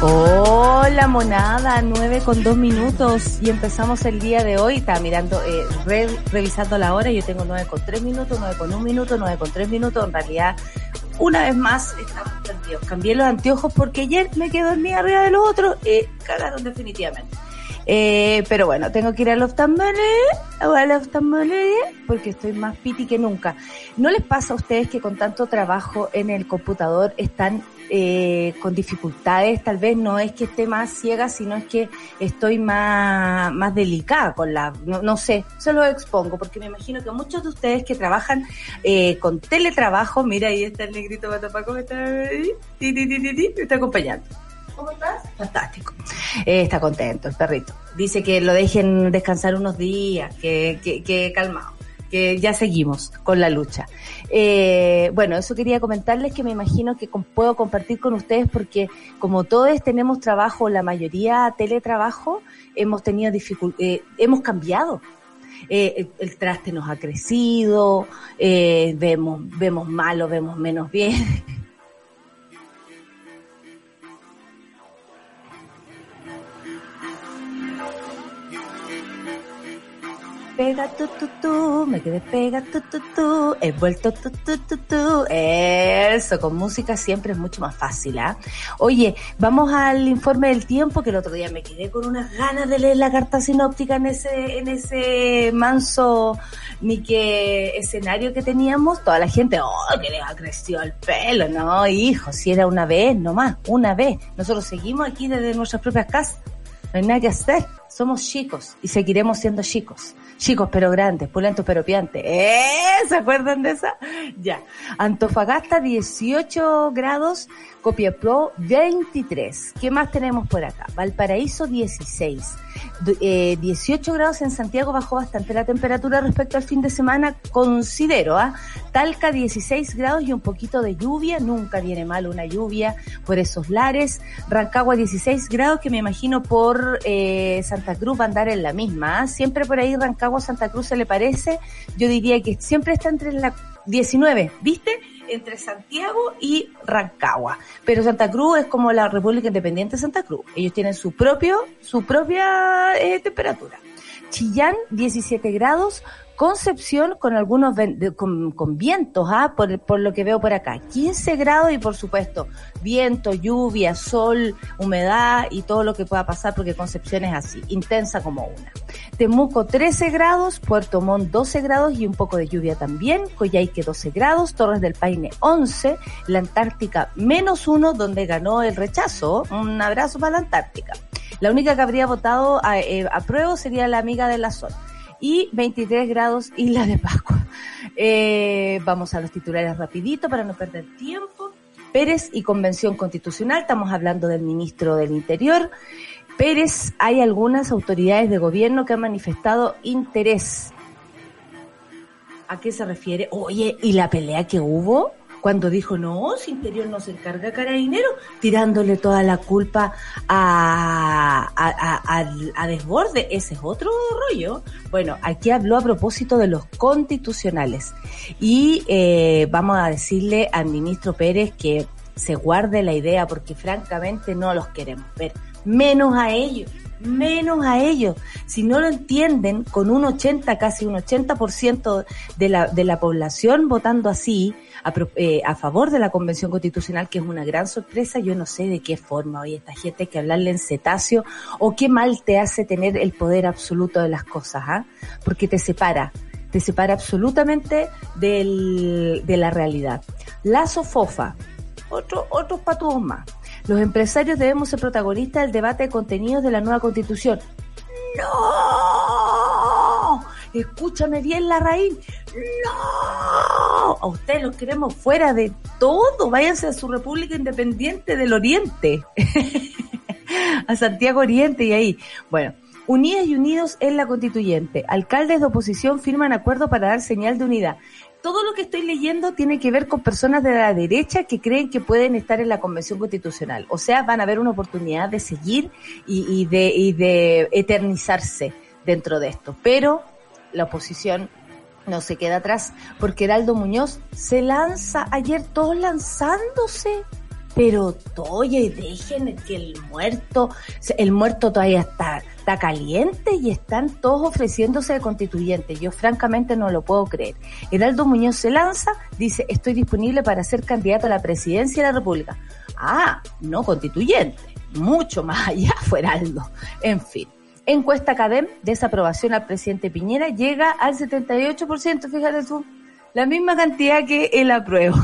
Hola monada, 9 con 2 minutos y empezamos el día de hoy, estaba mirando, eh, re- revisando la hora, yo tengo 9 con 3 minutos, 9 con 1 minuto, 9 con 3 minutos, en realidad una vez más estamos perdidos. Cambié los anteojos porque ayer me quedé dormida arriba de los otros, eh, cagaron definitivamente. Eh, pero bueno, tengo que ir al oftalmólogo, porque estoy más piti que nunca. ¿No les pasa a ustedes que con tanto trabajo en el computador están eh, con dificultades? Tal vez no es que esté más ciega, sino es que estoy más, más delicada con la, no, no sé, se lo expongo, porque me imagino que muchos de ustedes que trabajan eh, con teletrabajo, mira ahí está el negrito Batapaco, me está, ahí, ti, ti, ti, me está acompañando. ¿Cómo estás? Fantástico. Eh, está contento el perrito. Dice que lo dejen descansar unos días, que, que, que calmado, que ya seguimos con la lucha. Eh, bueno, eso quería comentarles que me imagino que puedo compartir con ustedes porque como todos tenemos trabajo, la mayoría teletrabajo, hemos tenido dificultades, hemos cambiado. Eh, el, el traste nos ha crecido, eh, vemos, vemos malo, vemos menos bien. Pega tu tu tu, me quedé pega tu tu tu, he vuelto tu tu tu tu. Eso, con música siempre es mucho más fácil, ¿ah? Oye, vamos al informe del tiempo, que el otro día me quedé con unas ganas de leer la carta sinóptica en ese, en ese manso ni escenario que teníamos. Toda la gente, oh, que les ha crecido el pelo, no, hijo, si era una vez nomás, una vez. Nosotros seguimos aquí desde nuestras propias casas. No hay nada que hacer. Somos chicos y seguiremos siendo chicos. Chicos pero grandes, pulentos pero piantes. ¿Eh? ¿Se acuerdan de esa? Ya. Antofagasta 18 grados, Copiapó 23. ¿Qué más tenemos por acá? Valparaíso 16. Eh, 18 grados en Santiago bajó bastante la temperatura respecto al fin de semana, considero, ¿ah? Talca 16 grados y un poquito de lluvia, nunca viene mal una lluvia por esos lares. Rancagua 16 grados, que me imagino por eh, Santa Cruz va a andar en la misma. ¿ah? Siempre por ahí Rancagua Santa Cruz se le parece. Yo diría que siempre está entre la 19, ¿viste? Entre Santiago y Rancagua. Pero Santa Cruz es como la República Independiente de Santa Cruz. Ellos tienen su propio, su propia eh, temperatura. Chillán 17 grados, Concepción con algunos con, con vientos, ¿ah? por, por lo que veo por acá. 15 grados y por supuesto viento, lluvia, sol, humedad y todo lo que pueda pasar porque Concepción es así, intensa como una. Temuco 13 grados, Puerto Montt 12 grados y un poco de lluvia también, Coyhaique 12 grados, Torres del Paine 11, la Antártica menos uno donde ganó el rechazo. Un abrazo para la Antártica. La única que habría votado a, eh, a prueba sería la amiga de la zona y 23 grados Isla de Pascua. Eh, vamos a los titulares rapidito para no perder tiempo. Pérez y Convención Constitucional, estamos hablando del ministro del Interior. Pérez, hay algunas autoridades de gobierno que han manifestado interés. ¿A qué se refiere? Oye, ¿y la pelea que hubo? Cuando dijo, no, si Interior no se encarga carabinero, tirándole toda la culpa a, a, a, a- a Desborde. Ese es otro rollo. Bueno, aquí habló a propósito de los constitucionales. Y eh, vamos a decirle al ministro Pérez que se guarde la idea porque francamente no los queremos ver. Menos a ellos menos a ellos. Si no lo entienden, con un 80, casi un 80% de la, de la población votando así, eh, a favor de la Convención Constitucional, que es una gran sorpresa, yo no sé de qué forma hoy esta gente hay que hablarle en cetáceo o qué mal te hace tener el poder absoluto de las cosas, ¿ah? Porque te separa te separa absolutamente del, de la realidad. La sofofa, otro, otros patuos más. Los empresarios debemos ser protagonistas del debate de contenidos de la nueva constitución. ¡No! Escúchame bien, la raíz. ¡No! A ustedes los queremos fuera de todo. Váyanse a su República Independiente del Oriente. a Santiago Oriente y ahí. Bueno, Unidas y unidos en la constituyente. Alcaldes de oposición firman acuerdo para dar señal de unidad. Todo lo que estoy leyendo tiene que ver con personas de la derecha que creen que pueden estar en la convención constitucional. O sea, van a haber una oportunidad de seguir y, de, y de eternizarse dentro de esto. Pero la oposición no se queda atrás porque Heraldo Muñoz se lanza ayer todos lanzándose pero oye, dejen que el muerto, el muerto todavía está, está caliente y están todos ofreciéndose de constituyente. Yo francamente no lo puedo creer. Heraldo Muñoz se lanza, dice, estoy disponible para ser candidato a la presidencia de la República. Ah, no constituyente, mucho más allá fue Heraldo. En fin. Encuesta CADEM, desaprobación al presidente Piñera, llega al 78%, fíjate tú, la misma cantidad que el apruebo.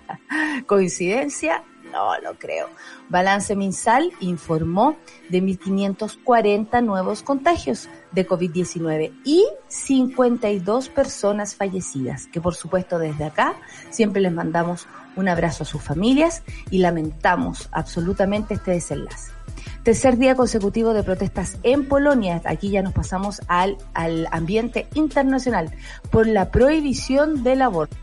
¿Coincidencia? No lo creo. Balance Minsal informó de 1.540 nuevos contagios de COVID-19 y 52 personas fallecidas, que por supuesto desde acá siempre les mandamos un abrazo a sus familias y lamentamos absolutamente este desenlace. Tercer día consecutivo de protestas en Polonia. Aquí ya nos pasamos al, al ambiente internacional por la prohibición del aborto.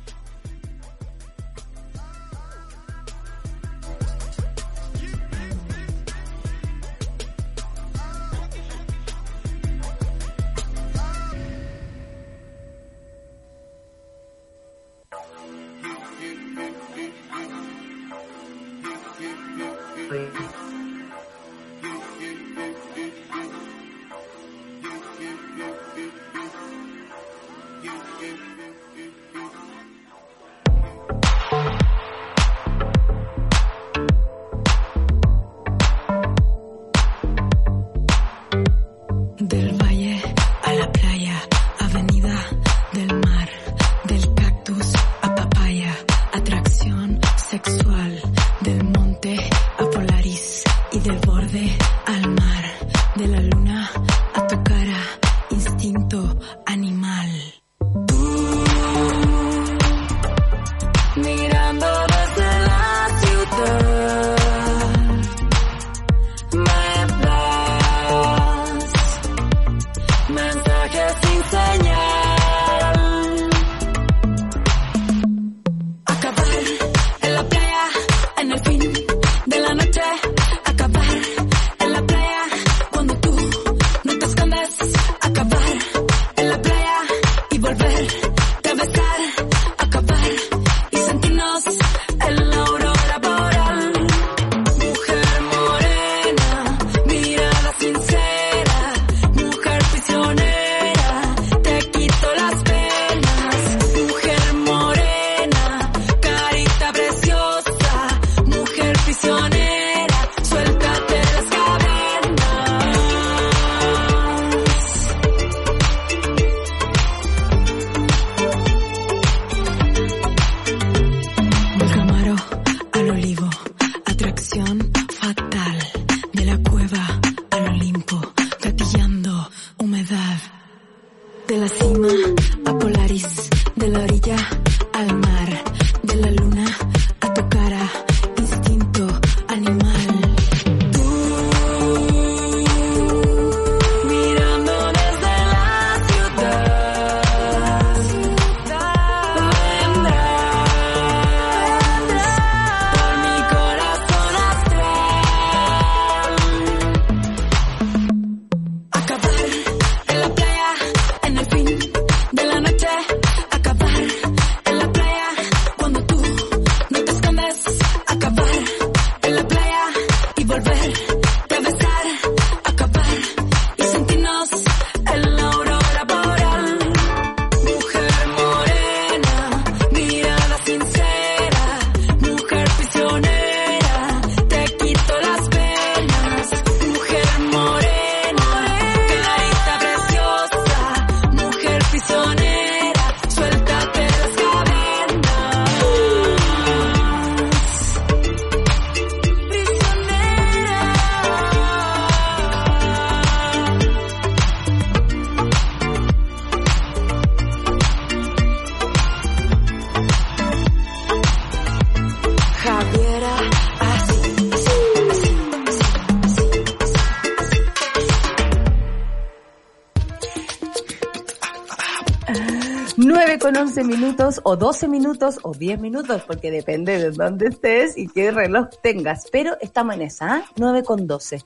Minutos o 12 minutos o 10 minutos, porque depende de dónde estés y qué reloj tengas. Pero estamos en esa, ¿eh? 9 con 12.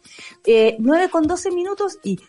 Eh, 9 con 12 minutos y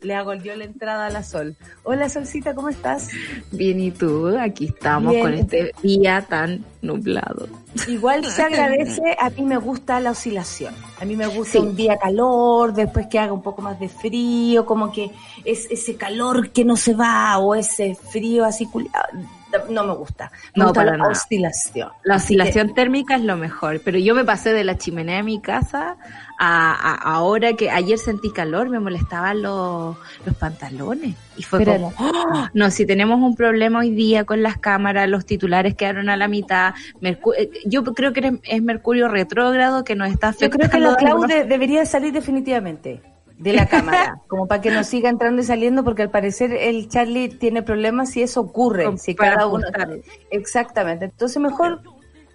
le hago yo la entrada a la sol. Hola Solcita, ¿cómo estás? Bien, ¿y tú? Aquí estamos con este día tan nublado. Igual se agradece, a mí me gusta la oscilación. A mí me gusta un día calor, después que haga un poco más de frío, como que es ese calor que no se va o ese frío así culiado. No me gusta. Me no, gusta para la oscilación. La oscilación térmica es lo mejor, pero yo me pasé de la chimenea de mi casa a, a ahora que ayer sentí calor, me molestaban los, los pantalones. Y fue Pero- como, ¡oh! no, si tenemos un problema hoy día con las cámaras, los titulares quedaron a la mitad. Mercu- eh, yo creo que es Mercurio retrógrado que nos está Yo afectando. creo que la Clau de- debería salir definitivamente de la cámara, como para que no siga entrando y saliendo, porque al parecer el Charlie tiene problemas y eso ocurre. Si cada uno, ajustar. exactamente. Entonces mejor,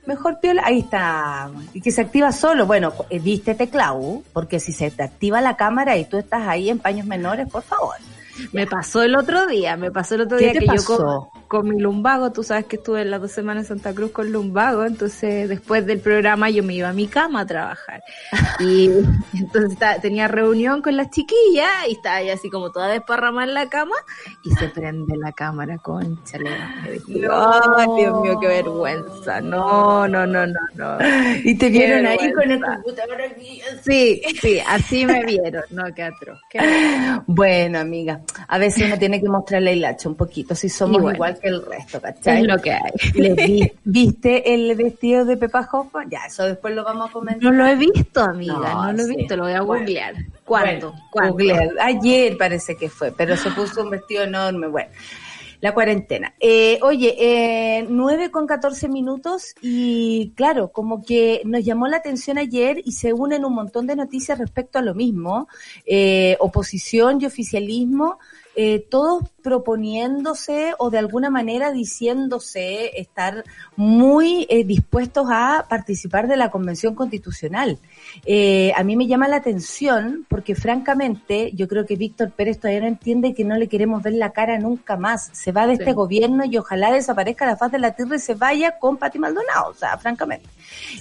mejor piola, ahí está, y que se activa solo. Bueno, eh, vístete Clau, porque si se te activa la cámara y tú estás ahí en paños menores, por favor. Me pasó el otro día, me pasó el otro ¿Qué día te que pasó? yo con, con mi lumbago, tú sabes que estuve las dos semanas en Santa Cruz con lumbago, entonces después del programa yo me iba a mi cama a trabajar. Y entonces tenía reunión con las chiquillas y estaba ahí así como toda desparramada en la cama y se prende la cámara. Me dije, No. Ay, Dios mío, qué vergüenza. No, no, no, no, no. Y te vieron ahí con con el computador aquí. Sí, sí, así me vieron. No, qué atroz. Bueno, amiga, a veces uno tiene que mostrarle el hacha un poquito, si somos igual que el resto, ¿cachai? Es lo que hay. Vi- ¿Viste el vestido de Pepa Hoffman? Ya, eso después lo vamos a comentar. No lo he visto, amiga, No, no, lo he sí. visto, lo voy a Bueno. googlear. ¿Cuándo? Bueno, ¿Cuándo? googlear. Ayer parece que fue, pero se puso un vestido enorme. Bueno, la cuarentena. Eh, oye, eh, 9 con 14 minutos y claro, como que nos llamó la atención ayer y se unen un montón de noticias respecto a lo mismo. Eh, oposición y oficialismo, eh, todos proponiéndose o de alguna manera diciéndose estar muy eh, dispuestos a participar de la Convención Constitucional. Eh, a mí me llama la atención porque francamente yo creo que Víctor Pérez todavía no entiende que no le queremos ver la cara nunca más. Se va de este gobierno y ojalá desaparezca la faz de la tierra y se vaya con Pati Maldonado, o sea, francamente.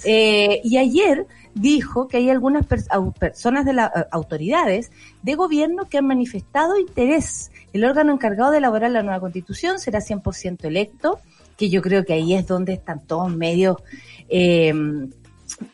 Eh, y ayer dijo que hay algunas pers- personas de las autoridades de gobierno que han manifestado interés. El órgano encargado de elaborar la nueva constitución será 100% electo, que yo creo que ahí es donde están todos medios eh,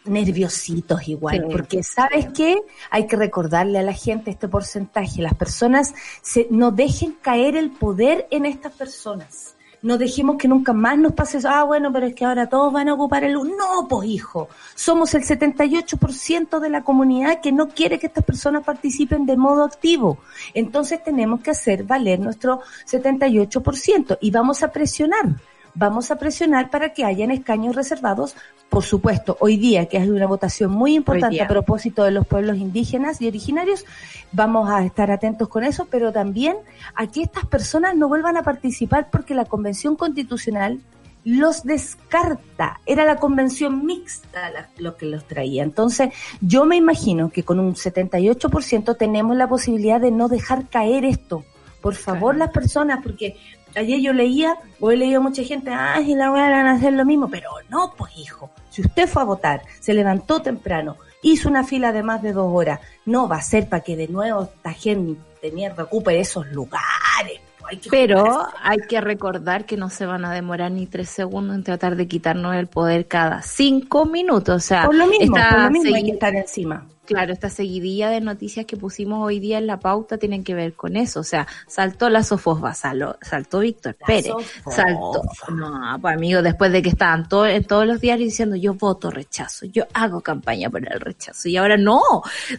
nerviositos igual, Sí. porque sabes qué, hay que recordarle a la gente este porcentaje, las personas se, no dejen caer el poder en estas personas. No dejemos que nunca más nos pase eso. Ah, bueno, pero es que ahora todos van a ocupar el... No, pues hijo. Somos el 78% de la comunidad que no quiere que estas personas participen de modo activo. Entonces tenemos que hacer valer nuestro 78% y vamos a presionar. Vamos a presionar para que hayan escaños reservados. Por supuesto, hoy día, que es una votación muy importante a propósito de los pueblos indígenas y originarios, vamos a estar atentos con eso, pero también a que estas personas no vuelvan a participar porque la Convención Constitucional los descarta. Era la convención mixta la- lo que los traía. Entonces, yo me imagino que con un 78% tenemos la posibilidad de no dejar caer esto. Por favor, Claro. las personas, porque ayer yo leía, o he leído mucha gente, ah, y la van a hacer lo mismo, pero no, pues hijo, si usted fue a votar, se levantó temprano, hizo una fila de más de dos horas, no va a ser para que de nuevo esta gente de mierda ocupe esos lugares. hay Pero jugarse. hay que recordar que no se van a demorar ni tres segundos en tratar de quitarnos el poder cada cinco minutos. O sea, por lo mismo, por lo mismo hay que estar encima. Claro, esta seguidilla de noticias que pusimos hoy día en la pauta tienen que ver con eso. O sea, saltó la Sofosba, saló- saltó Víctor Pérez, Sofosba. saltó. No, pues amigo, después de que estaban todo, en todos los diarios diciendo yo voto rechazo, yo hago campaña por el rechazo. Y ahora no,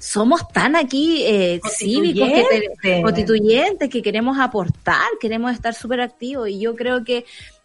somos tan aquí eh, cívicos, que te- Constituyentes. constituyentes, que queremos aportar, queremos estar súper activos. Y yo creo que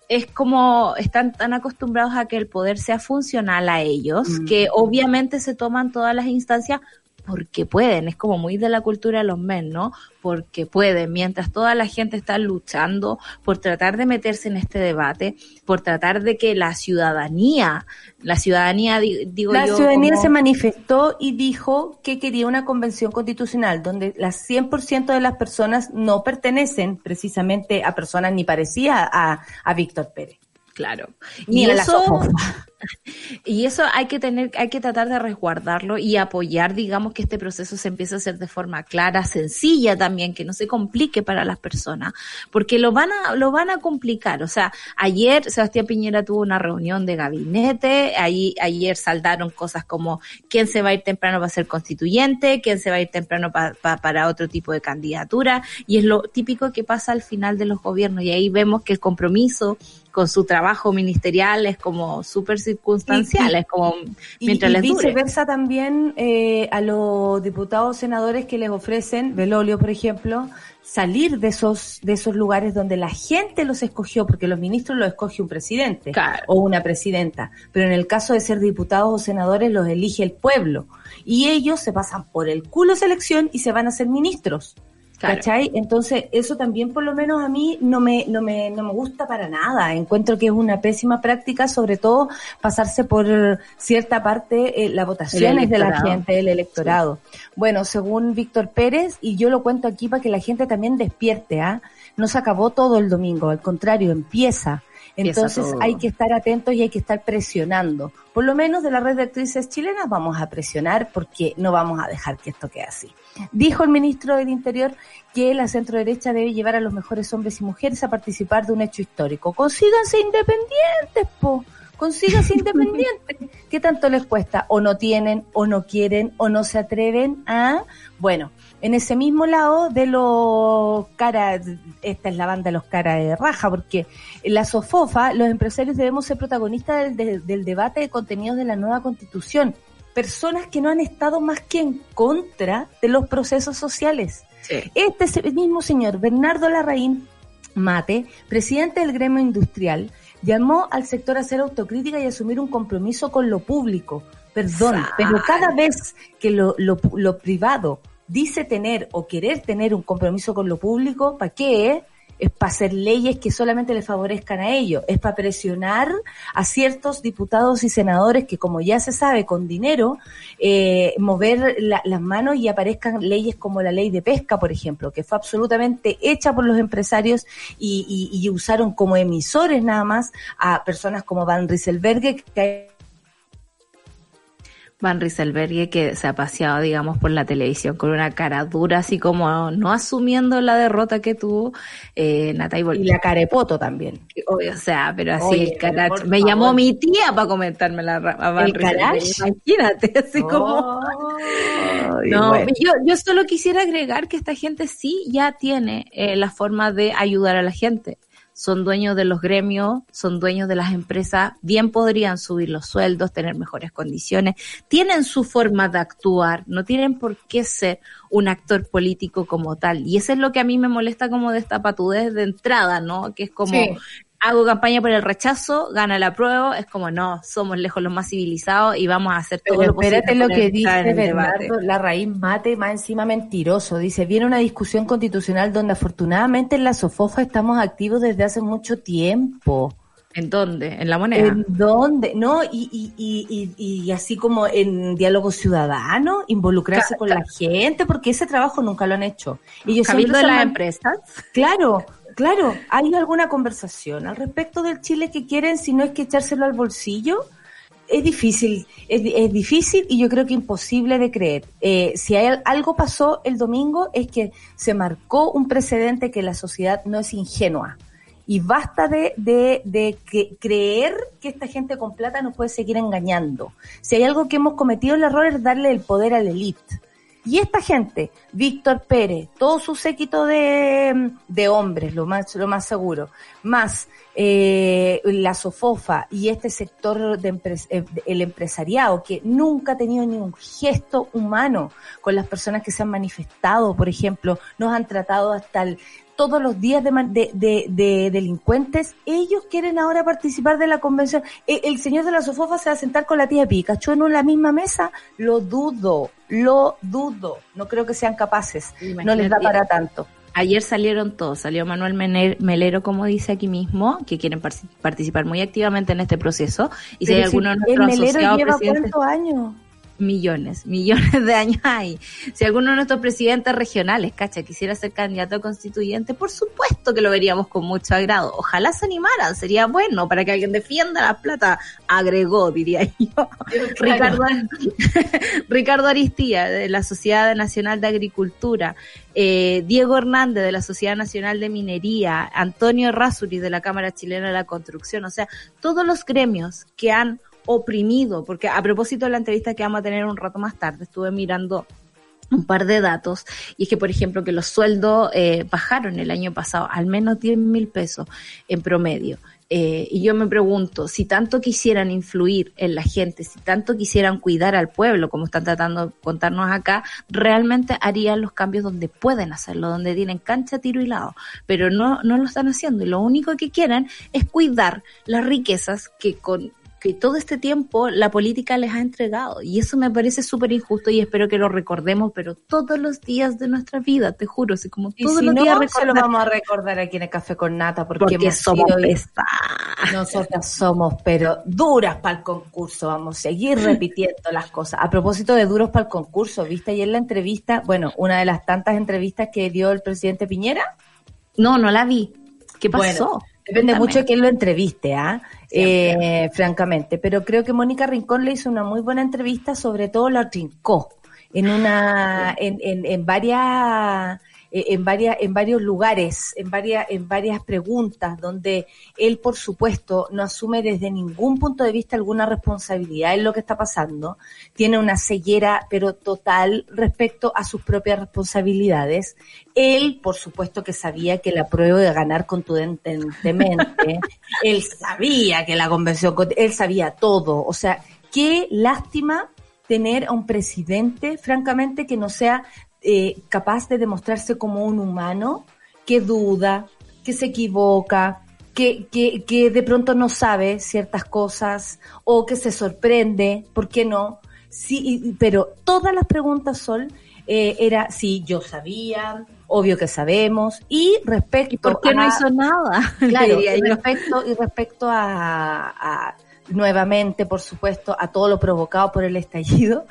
es como están tan acostumbrados a que el poder sea funcional a ellos, Mm. que obviamente se toman todas las instancias porque pueden, es como muy de la cultura de los men, ¿no? Porque pueden, mientras toda la gente está luchando por tratar de meterse en este debate, por tratar de que la ciudadanía, la ciudadanía, digo la ciudadanía se manifestó y dijo que quería una convención constitucional donde las 100% de las personas no pertenecen precisamente a personas ni parecidas a, a Víctor Pérez. Claro. Ni y eso, y eso hay que tener, hay que tratar de resguardarlo y apoyar, digamos, que este proceso se empiece a hacer de forma clara, sencilla también, que no se complique para las personas, porque lo van a, lo van a complicar. O sea, ayer Sebastián Piñera tuvo una reunión de gabinete, ahí, ayer saldaron cosas como quién se va a ir temprano para ser constituyente, quién se va a ir temprano para otro tipo de candidatura, y es lo típico que pasa al final de los gobiernos, y ahí vemos que el compromiso con su trabajo ministerial es como súper circunstancial, es como mientras y, y viceversa también eh, a los diputados senadores que les ofrecen, Belolio por ejemplo, salir de esos de esos lugares donde la gente los escogió, porque los ministros los escoge un presidente o una presidenta, pero en el caso de ser diputados o senadores los elige el pueblo y ellos se pasan por el culo selección y se van a ser ministros. ¿Cachai? Entonces, eso también por lo menos a mí no me, no me, no me gusta para nada. Encuentro que es una pésima práctica, sobre todo pasarse por cierta parte eh, las votaciones de la gente, el electorado. Bueno, según Víctor Pérez, y yo lo cuento aquí para que la gente también despierte, ¿ah? No se acabó todo el domingo, al contrario, empieza. Entonces hay que estar atentos y hay que estar presionando. Por lo menos de la red de actrices chilenas vamos a presionar porque no vamos a dejar que esto quede así. Dijo el ministro del Interior que la centro derecha debe llevar a los mejores hombres y mujeres a participar de un hecho histórico. Consíganse independientes, po. Consíganse independientes. ¿Qué tanto les cuesta? O no tienen, o no quieren, o no se atreven a... Bueno, en ese mismo lado de los caras, esta es la banda de los caras de raja, porque en la SOFOFA los empresarios debemos ser protagonistas del, del debate de contenidos de la nueva constitución. Personas que no han estado más que en contra de los procesos sociales. Este mismo señor, Bernardo Larraín Mate, presidente del gremio industrial, llamó al sector a hacer autocrítica y asumir un compromiso con lo público. Perdón, pero cada vez que lo, lo, lo privado dice tener o querer tener un compromiso con lo público, ¿para qué? Es para hacer leyes que solamente le favorezcan a ellos, es para presionar a ciertos diputados y senadores que, como ya se sabe, con dinero, eh, mover las manos y aparezcan leyes como la ley de pesca, por ejemplo, que fue absolutamente hecha por los empresarios y, y, y usaron como emisores nada más a personas como Van Rieselberg, que Van Rieselberg que se ha paseado, digamos, por la televisión con una cara dura, así como no asumiendo la derrota que tuvo eh, Y la carepoto también. O sea, pero así el carach. Me llamó mi tía para comentarme la a Van Imagínate, así como... no, yo, yo solo quisiera agregar que esta gente sí ya tiene eh, la forma de ayudar a la gente son dueños de los gremios, son dueños de las empresas, bien podrían subir los sueldos, tener mejores condiciones, tienen su forma de actuar, no tienen por qué ser un actor político como tal. Y eso es lo que a mí me molesta como de esta patudez de entrada, ¿no? Que es como, hago campaña por el rechazo, gana la prueba, es como no, somos lejos los más civilizados y vamos a hacer todo lo posible. Espérate lo que dice Bernardo, la raíz mate, más encima mentiroso. Dice, viene una discusión constitucional donde afortunadamente en la SOFOFA estamos activos desde hace mucho tiempo. ¿En dónde? ¿En la moneda? ¿En dónde? No, y, y, y, y, así como en diálogo ciudadano, involucrarse con la gente, porque ese trabajo nunca lo han hecho. Y yo de las empresas? Claro, Claro, ¿hay alguna conversación al respecto del Chile que quieren si no es que echárselo al bolsillo? Es difícil, es, difícil y yo creo que imposible de creer. Eh, si hay, algo pasó el domingo es que se marcó un precedente que la sociedad no es ingenua. Y basta de, de, de que, creer que esta gente con plata nos puede seguir engañando. Si hay algo que hemos cometido el error es darle el poder a la élite y esta gente, Víctor Pérez, todo su séquito de, de hombres, lo más, lo más seguro, más eh, la Sofofa y este sector de eh, el empresariado que nunca ha tenido ni un gesto humano con las personas que se han manifestado, por ejemplo, nos han tratado hasta el todos los días de, de, delincuentes, ellos quieren ahora participar de la convención. E, el, señor de la Sofofa se va a sentar con la tía Pikachu en la misma mesa, lo dudo, lo dudo. No creo que sean capaces, no les da para tanto. Ayer salieron todos, salió Manuel Melero, como dice aquí mismo, que quieren participar muy activamente en este proceso. Y si hay alguno de nuestros asociados lleva ¿cuántos años? Millones, millones de años hay. Si alguno de nuestros presidentes regionales, cacha, quisiera ser candidato a constituyente, por supuesto que lo veríamos con mucho agrado. Ojalá se animaran, sería bueno para que alguien defienda la plata, agregó, diría yo. Ricardo, Ricardo Aristía, de la Sociedad Nacional de Agricultura, eh, Diego Hernández, de la Sociedad Nacional de Minería, Antonio Rasuri, de la Cámara Chilena de la Construcción, o sea, todos los gremios que han oprimido, porque a propósito de la entrevista que vamos a tener un rato más tarde, estuve mirando un par de datos y es que por ejemplo que los sueldos eh, bajaron el año pasado al menos 10 mil pesos en promedio. Eh, y yo me pregunto si tanto quisieran influir en la gente si tanto quisieran cuidar al pueblo como están tratando de contarnos acá realmente harían los cambios donde pueden hacerlo donde tienen cancha tiro y lado pero no no lo están haciendo y lo único que quieren es cuidar las riquezas que con que todo este tiempo la política les ha entregado. Y eso me parece súper injusto y espero que lo recordemos, pero todos los días de nuestra vida, te juro, así como todos los días se lo vamos a recordar aquí en el Café con Nata, porque, somos Nosotras somos, pero duras para el concurso, vamos a seguir repitiendo las cosas. A propósito de duros para el concurso, ¿viste ayer la entrevista? Bueno, una de las tantas entrevistas que dio el presidente Piñera. No, no la vi. ¿Qué pasó? Depende mucho de quién lo entreviste, ¿ah? Eh, francamente. Pero creo que Mónica Rincón le hizo una muy buena entrevista, sobre todo la trincó en una, en, en, en varias eh, en varias en varios lugares, en varias en varias preguntas donde él por supuesto no asume desde ningún punto de vista alguna responsabilidad en lo que está pasando, tiene una ceguera pero total respecto a sus propias responsabilidades. Él, por supuesto que sabía que la prueba de ganar contundentemente, él sabía que la convención, él sabía todo, o sea, qué lástima tener a un presidente, francamente, que no sea eh, capaz de demostrarse como un humano que duda, que se equivoca, que, que, que de pronto no sabe ciertas cosas o que se sorprende, ¿por qué no? Sí, pero todas las preguntas son, eh, era si yo sabía, obvio que sabemos, y respecto ¿Por qué no hizo nada? Claro, y respecto, y respecto a, a, nuevamente, por supuesto, a todo lo provocado por el estallido,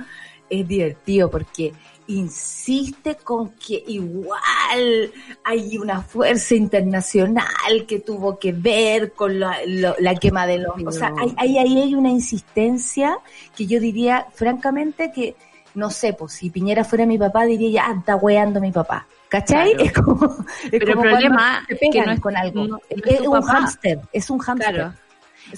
es divertido porque insiste con que igual hay una fuerza internacional que tuvo que ver con la, la quema de los... O sea, ahí hay, hay, una insistencia que yo diría, francamente, que no sé, pues si Piñera fuera mi papá, diría ya, ah, está weando mi papá. ¿Cachai? Es como, Pero el problema es que no es con algo. es, un hámster, es un hámster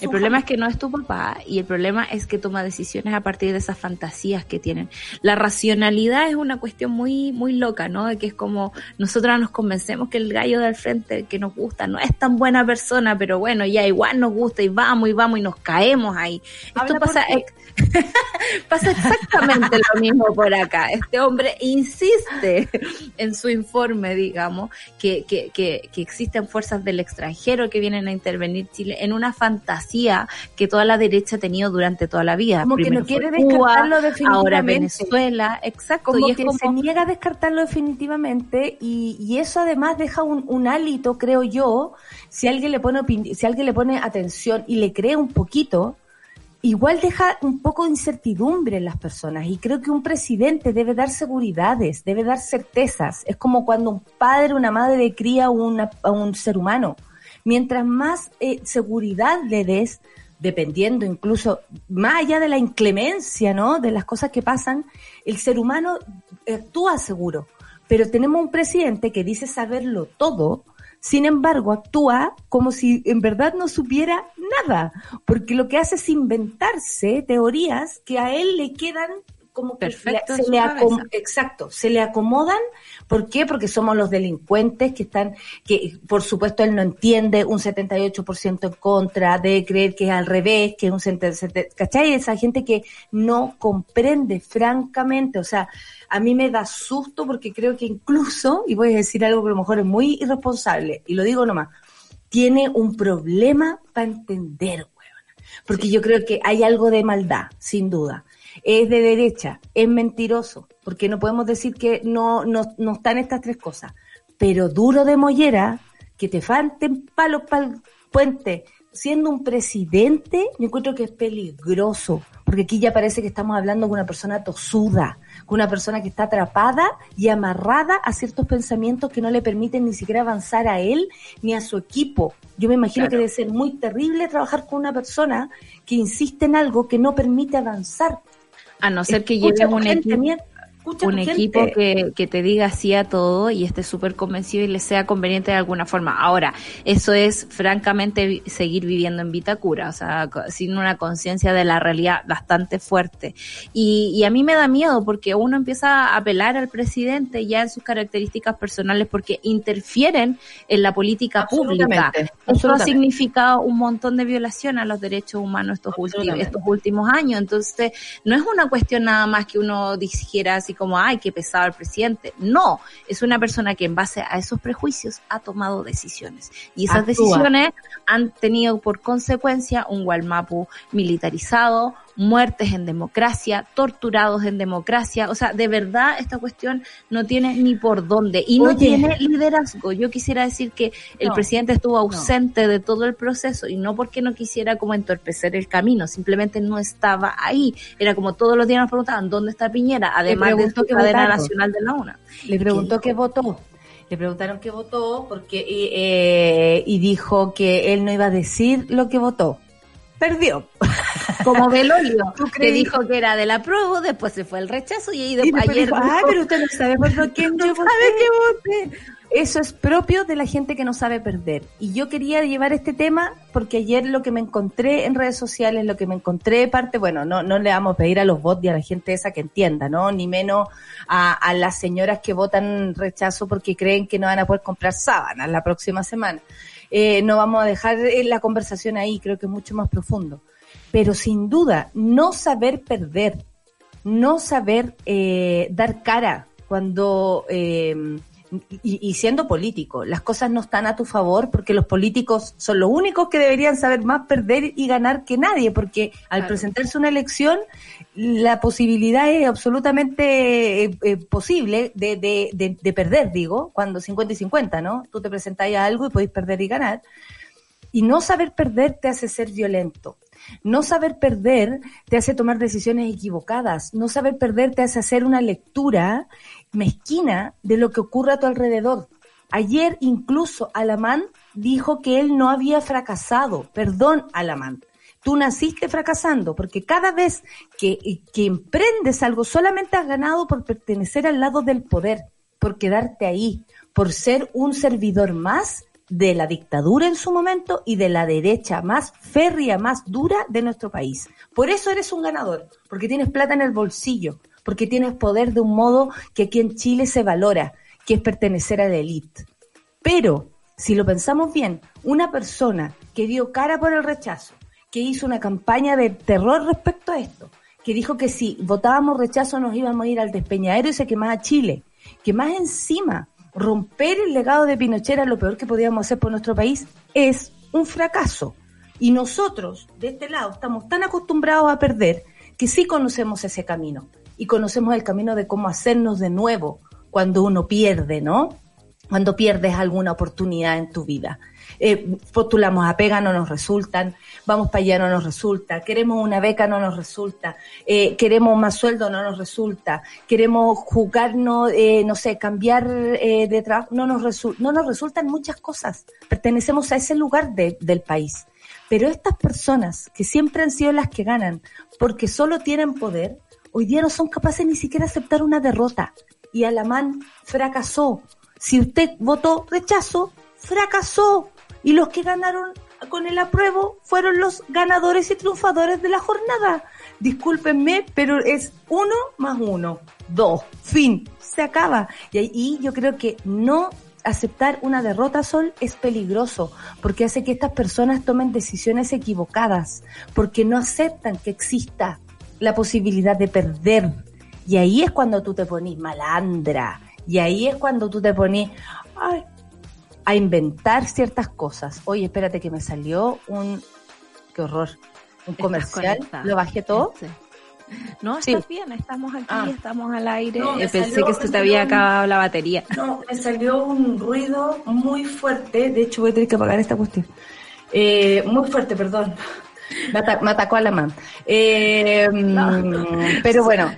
el problema es que no es tu papá y el problema es que toma decisiones a partir de esas fantasías que tienen. La racionalidad es una cuestión muy, muy loca, ¿no? De que es como nosotras nos convencemos que el gallo del frente que nos gusta no es tan buena persona, pero bueno, ya igual nos gusta y vamos y vamos y nos caemos ahí. Esto pasa, pasa exactamente lo mismo por acá. Este hombre insiste en su informe, digamos, que, que, que, que existen fuerzas del extranjero que vienen a intervenir Chile en una fantasía que toda la derecha ha tenido durante toda la vida. Como que no quiere descartarlo definitivamente. Ahora Venezuela, exacto. Como y que se niega a descartarlo definitivamente y, y eso además deja un, un hálito, creo yo, si alguien le pone si alguien le pone atención y le cree un poquito, igual deja un poco de incertidumbre en las personas y creo que un presidente debe dar seguridades, debe dar certezas. Es como cuando un padre, una madre cría una, a un ser humano mientras más eh, seguridad le des, dependiendo incluso más allá de la inclemencia, ¿no? De las cosas que pasan, el ser humano actúa seguro. Pero tenemos un presidente que dice saberlo todo, sin embargo actúa como si en verdad no supiera nada, porque lo que hace es inventarse teorías que a él le quedan como que se le exacto, se le acomodan. ¿Por qué? Porque somos los delincuentes que están, que por supuesto él no entiende un 78% en contra de creer que es al revés, que es un 77%, ¿cachai? Esa gente que no comprende francamente, o sea, a mí me da susto porque creo que incluso, y voy a decir algo que a lo mejor es muy irresponsable, y lo digo nomás, tiene un problema para entender, porque yo creo que hay algo de maldad, sin duda es de derecha, es mentiroso, porque no podemos decir que no, no, no están estas tres cosas. Pero duro de mollera, que te falten palos para el puente, siendo un presidente, yo encuentro que es peligroso, porque aquí ya parece que estamos hablando con una persona tosuda, con una persona que está atrapada y amarrada a ciertos pensamientos que no le permiten ni siquiera avanzar a él ni a su equipo. Yo me imagino que debe ser muy terrible trabajar con una persona que insiste en algo que no permite avanzar. A no ser que lleves un equipo un equipo que, que, te diga sí a todo y esté súper convencido y le sea conveniente de alguna forma. Ahora, eso es francamente seguir viviendo en Vitacura, o sea, sin una conciencia de la realidad bastante fuerte. Y, y a mí me da miedo porque uno empieza a apelar al presidente ya en sus características personales porque interfieren en la política pública. Eso ha significado un montón de violación a los derechos humanos estos últimos, estos últimos años. Entonces, no es una cuestión nada más que uno dijera así como, ay, qué pesado el presidente. No, es una persona que en base a esos prejuicios ha tomado decisiones. Y esas decisiones han tenido por consecuencia un Gualmapu militarizado, muertes en democracia, torturados en democracia. O sea, de verdad esta cuestión no tiene ni por dónde y no tiene liderazgo. Yo quisiera decir que el presidente estuvo ausente de todo el proceso y no porque no quisiera como entorpecer el camino, simplemente no estaba ahí. Era como todos los días nos preguntaban, ¿dónde está Piñera? Además de su cadena nacional de la UNA. Le preguntó qué votó. Le preguntaron qué votó porque eh, y dijo que él no iba a decir lo que votó perdió. Como Belolio, que dijo que era de la prueba, después se fue el rechazo y ahí después, ayer. ah, pero usted no sabe por quién no sabe que voté. Eso es propio de la gente que no sabe perder. Y yo quería llevar este tema porque ayer lo que me encontré en redes sociales, lo que me encontré de parte, bueno, no, no le vamos a pedir a los bots y a la gente esa que entienda, ¿no? Ni menos a, a las señoras que votan rechazo porque creen que no van a poder comprar sábanas la próxima semana. Eh, no vamos a dejar eh, la conversación ahí, creo que es mucho más profundo. Pero sin duda, no saber perder, no saber eh, dar cara cuando y, siendo político, las cosas no están a tu favor porque los políticos son los únicos que deberían saber más perder y ganar que nadie, porque al presentarse una elección, la posibilidad es absolutamente eh, eh, posible de, de, de, perder, digo, cuando 50 y 50, ¿no? Tú te presentas a algo y podéis perder y ganar. Y no saber perder te hace ser violento. No saber perder te hace tomar decisiones equivocadas. No saber perder te hace hacer una lectura mezquina de lo que ocurre a tu alrededor. Ayer incluso Alamán dijo que él no había fracasado. Perdón, Alamán. Tú naciste fracasando porque cada vez que, que emprendes algo solamente has ganado por pertenecer al lado del poder, por quedarte ahí, por ser un servidor más de la dictadura en su momento y de la derecha más férrea, más dura de nuestro país. Por eso eres un ganador, porque tienes plata en el bolsillo, porque tienes poder de un modo que aquí en Chile se valora, que es pertenecer a la élite. Pero, si lo pensamos bien, una persona que dio cara por el rechazo, que hizo una campaña de terror respecto a esto, que dijo que si votábamos rechazo nos íbamos a ir al despeñadero y se quemaba Chile, que más encima romper el legado de Pinochet era lo peor que podíamos hacer por nuestro país, es un fracaso. Y nosotros, de este lado, estamos tan acostumbrados a perder que sí conocemos ese camino. Y conocemos el camino de cómo hacernos de nuevo cuando uno pierde, ¿no? Cuando pierdes alguna oportunidad en tu vida eh, postulamos a pega, no nos resultan, vamos para allá, no nos resulta, queremos una beca, no nos resulta, eh, queremos más sueldo, no nos resulta, queremos jugarnos, eh, no sé, cambiar eh, de trabajo, no nos, resulta, no nos resultan muchas cosas. Pertenecemos a ese lugar de, del país. Pero estas personas que siempre han sido las que ganan porque solo tienen poder, hoy día no son capaces ni siquiera aceptar una derrota. Y Alamán fracasó. Si usted votó rechazo, fracasó. Y los que ganaron con el apruebo fueron los ganadores y triunfadores de la jornada. Discúlpenme, pero es uno más uno, dos, fin, se acaba. Y, y yo creo que no aceptar una derrota, Sol, es peligroso, porque hace que estas personas tomen decisiones equivocadas, porque no aceptan que exista la posibilidad de perder. Y ahí es cuando tú te pones malandra, y ahí es cuando tú te pones a inventar ciertas cosas. Oye, espérate que me salió un... ¡Qué horror! Un comercial, lo bajé todo. No, estás bien, estamos aquí, ah. estamos al aire. Pensé que se te había acabado la batería. No, me salió un ruido muy fuerte. De hecho, voy a tener que apagar esta cuestión. Eh, muy fuerte, perdón. Me, atacó a la mano. Eh, mm, pero bueno,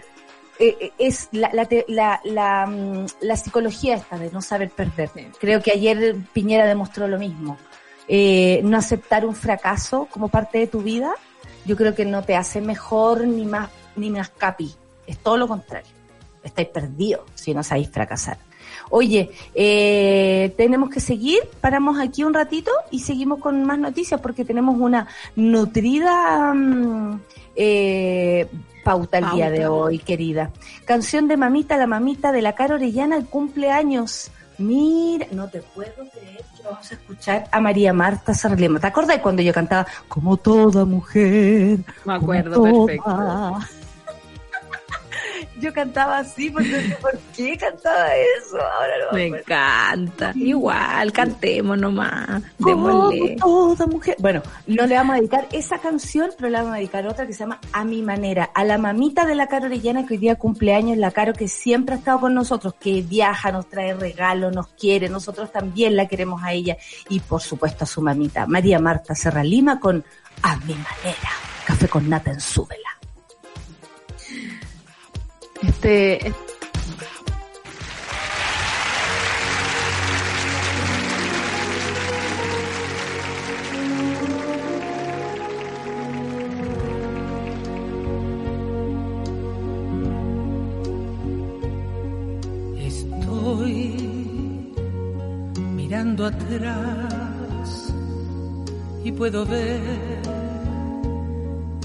eh, es la, la, la, mm, la, psicología esta de no saber perder. Creo que ayer Piñera demostró lo mismo. no aceptar un fracaso como parte de tu vida yo creo que no te hace mejor ni más, ni más capi. Es todo lo contrario. Estáis perdidos si no sabéis fracasar. Oye, eh, tenemos que seguir, paramos aquí un ratito y seguimos con más noticias porque tenemos una nutrida mm, eh, pauta el día de hoy, querida. Canción de Mamita, la mamita de la cara orellana, el cumpleaños. Mira, no te puedo creer que vamos a escuchar a María Marta Sarlema. ¿Te acordás cuando yo cantaba como toda mujer? Me acuerdo, perfecto yo cantaba así, porque no sé por qué cantaba eso. Ahora lo Me encanta. Igual, cantemos nomás. Como toda mujer. Bueno, no le vamos a dedicar esa canción, pero le vamos a dedicar otra que se llama A mi manera. A la mamita de la Caro Orellana que hoy día cumpleaños, la Caro que siempre ha estado con nosotros, que viaja, nos trae regalos, nos quiere, nosotros también la queremos a ella. Y por supuesto a su mamita, María Marta Serra Lima con A mi manera. Café con nata en súbela. Este, mirando atrás y puedo ver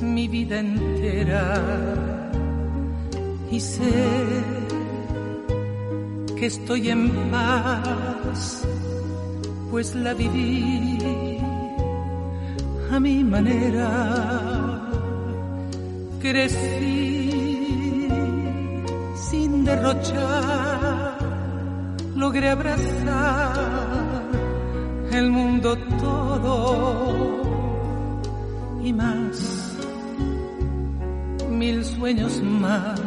mi vida entera y sé que estoy en paz, pues la viví a mi manera. Crecí sin derrochar, logré abrazar el mundo todo y más mil sueños más,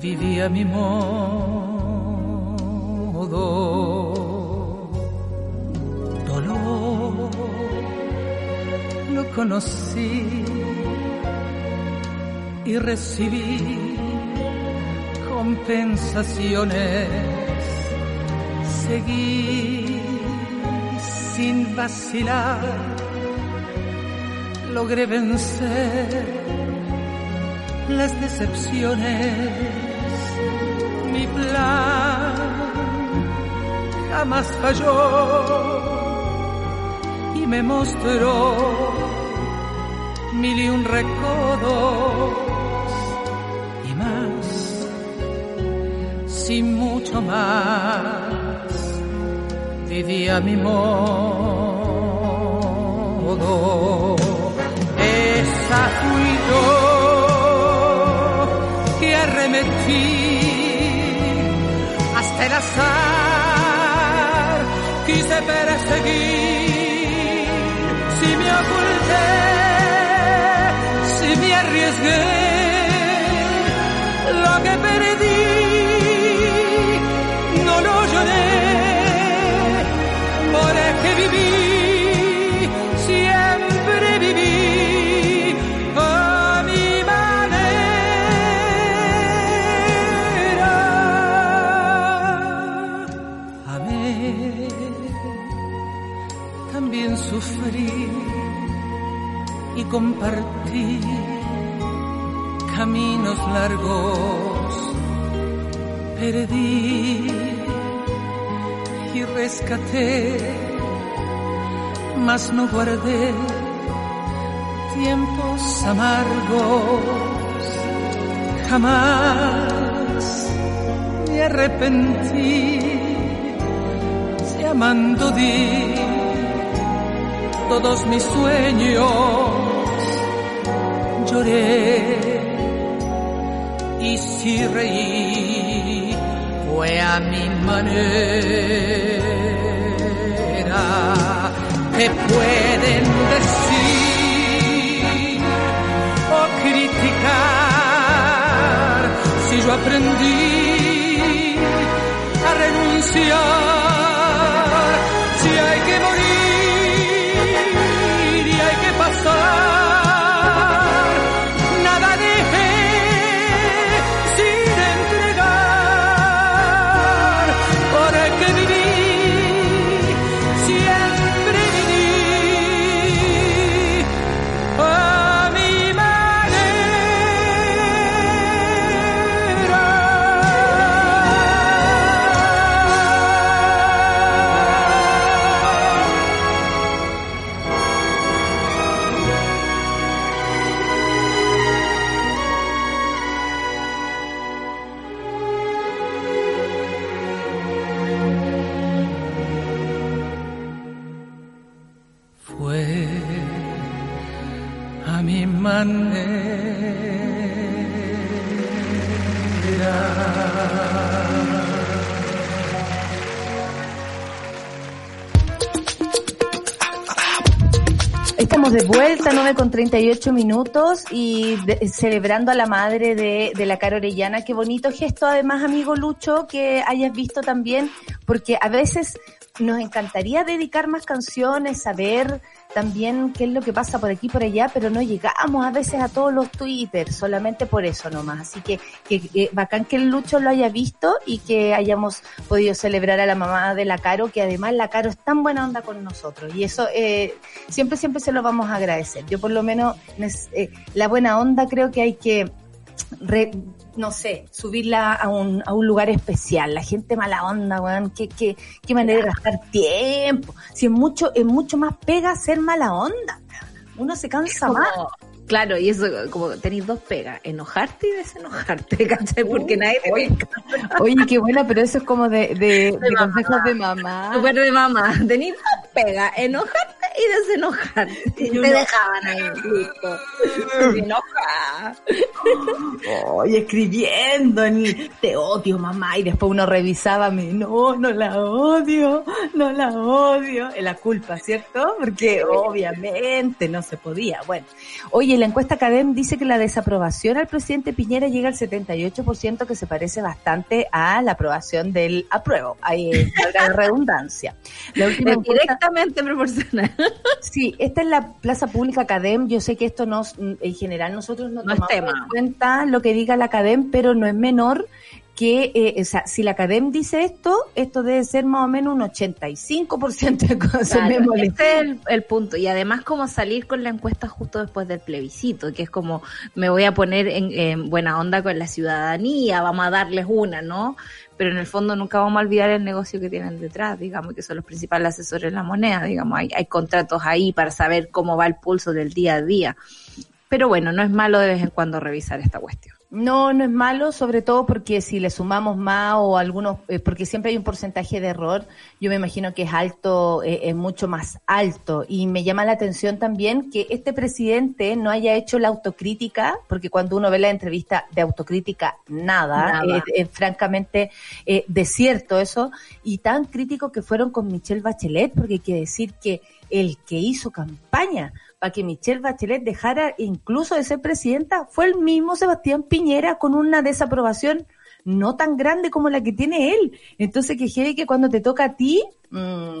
vivía mi modo. Dolor, lo conocí y recibí compensaciones. Seguí sin vacilar logré vencer las decepciones. Mi plan jamás falló y me mostró mil y un recodos y más, sin mucho más, vivía mi modo. Esa fui yo hasta el azar. Quise perseguir si me oculté si me arriesgué compartí caminos largos, perdí y rescaté mas no guardé tiempos amargos. Jamás me arrepentí si amando di todos mis sueños. Lloré y si reí fue a mi manera. ¿Qué pueden decir o criticar si yo aprendí a renunciar? 38 minutos y celebrando a la madre de, de la Cara Orellana. Qué bonito gesto, además, amigo Lucho, que hayas visto también, porque a veces nos encantaría dedicar más canciones, saber también qué es lo que pasa por aquí y por allá, pero no llegamos a veces a todos los Twitter, solamente por eso nomás. Así que, que, que bacán que el Lucho lo haya visto y que hayamos podido celebrar a la mamá de la Caro, que además la Caro es tan buena onda con nosotros. Y eso eh, siempre, siempre se lo vamos a agradecer. Yo por lo menos eh, la buena onda creo que hay que re- no sé, subirla a un, a un lugar especial. La gente mala onda, weón, qué, qué, qué manera de gastar tiempo. Si es mucho, es mucho más pega ser mala onda. Uno se cansa Como- más. Claro, y eso, como tenéis dos pegas, enojarte y desenojarte, ¿cachai? Porque nadie te Oye. Oye, qué buena, pero eso es como de, de, consejos de mamá. Súper de mamá, tenéis dos pegas, enojarte y desenojarte. Y te dejaban ahí, listo. Se enoja. Oye, escribiendo en te odio mamá y después uno revisaba mi no, no la odio, no la odio, es la culpa, ¿cierto? Porque obviamente no se podía. Bueno, oye, la encuesta Cadem dice que la desaprobación al presidente Piñera llega al 78% que se parece bastante a la aprobación del apruebo, ahí redundancia. La última Es encuesta- directamente proporcional. Sí, esta es la plaza pública Academ. Yo sé que esto nos, en general nosotros no, No tomamos en cuenta lo que diga la Academ, pero no es menor que, eh, o sea, si la Academ dice esto, esto debe ser más o menos un 85% de cosas. Claro, ese es el, el punto. Y además como salir con la encuesta justo después del plebiscito, que es como me voy a poner en, en buena onda con la ciudadanía, vamos a darles una, ¿no? Pero en el fondo nunca vamos a olvidar el negocio que tienen detrás, digamos, que son los principales asesores de la moneda, digamos, hay, hay contratos ahí para saber cómo va el pulso del día a día. Pero bueno, no es malo de vez en cuando revisar esta cuestión. No, no es malo, sobre todo porque si le sumamos más o algunos, eh, porque siempre hay un porcentaje de error, yo me imagino que es alto, eh, es mucho más alto. Y me llama la atención también que este presidente no haya hecho la autocrítica, porque cuando uno ve la entrevista de autocrítica, nada, Nada. eh, es francamente eh, desierto eso, y tan crítico que fueron con Michelle Bachelet, porque hay que decir que el que hizo campaña para que Michelle Bachelet dejara incluso de ser presidenta fue el mismo Sebastián Piñera con una desaprobación no tan grande como la que tiene él. Entonces que que cuando te toca a ti, mm,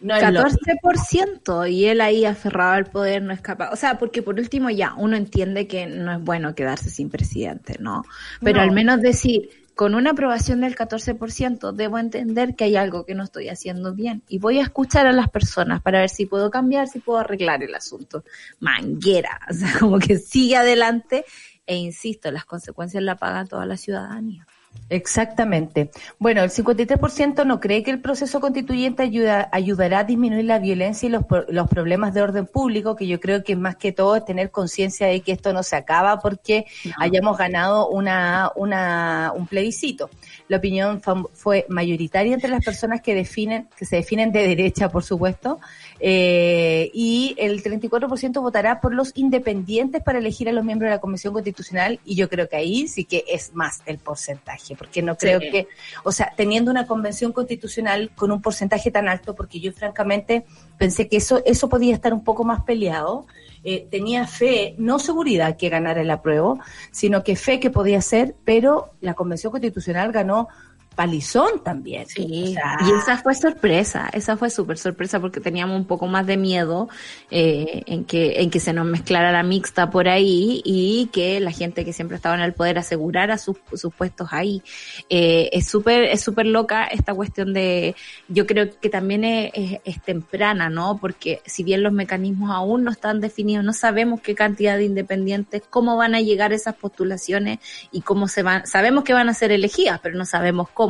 no es lo- 14% y él ahí aferrado al poder no es capaz. O sea, porque por último ya uno entiende que no es bueno quedarse sin presidente, ¿no? Pero No. al menos decir, con una aprobación del 14%, debo entender que hay algo que no estoy haciendo bien y voy a escuchar a las personas para ver si puedo cambiar, si puedo arreglar el asunto. Manguera, o sea, como que sigue adelante e insisto, las consecuencias la paga toda la ciudadanía. Exactamente. Bueno, el 53% no cree que el proceso constituyente ayuda, ayudará a disminuir la violencia y los, los problemas de orden público, que yo creo que más que todo es tener conciencia de que esto no se acaba porque hayamos ganado una, una, un plebiscito. La opinión fue mayoritaria entre las personas que definen, que se definen de derecha, por supuesto, eh, y el 34% votará por los independientes para elegir a los miembros de la Convención Constitucional, y yo creo que ahí sí que es más el porcentaje, porque no creo Sí. que, o sea, teniendo una Convención Constitucional con un porcentaje tan alto, porque yo francamente pensé que eso, eso podía estar un poco más peleado, eh, tenía fe, no seguridad que ganara el apruebo, sino que fe que podía ser, pero la Convención Constitucional ganó palizón también. Sí, O sea, y esa fue sorpresa, esa fue súper sorpresa porque teníamos un poco más de miedo eh, en que en que se nos mezclara la mixta por ahí y que la gente que siempre estaba en el poder asegurara sus, sus puestos ahí. Eh, es súper es súper loca esta cuestión de, yo creo que también es, es- es temprana, ¿no? Porque si bien los mecanismos aún no están definidos, no sabemos qué cantidad de independientes, cómo van a llegar esas postulaciones y cómo se van, sabemos que van a ser elegidas, pero no sabemos cómo.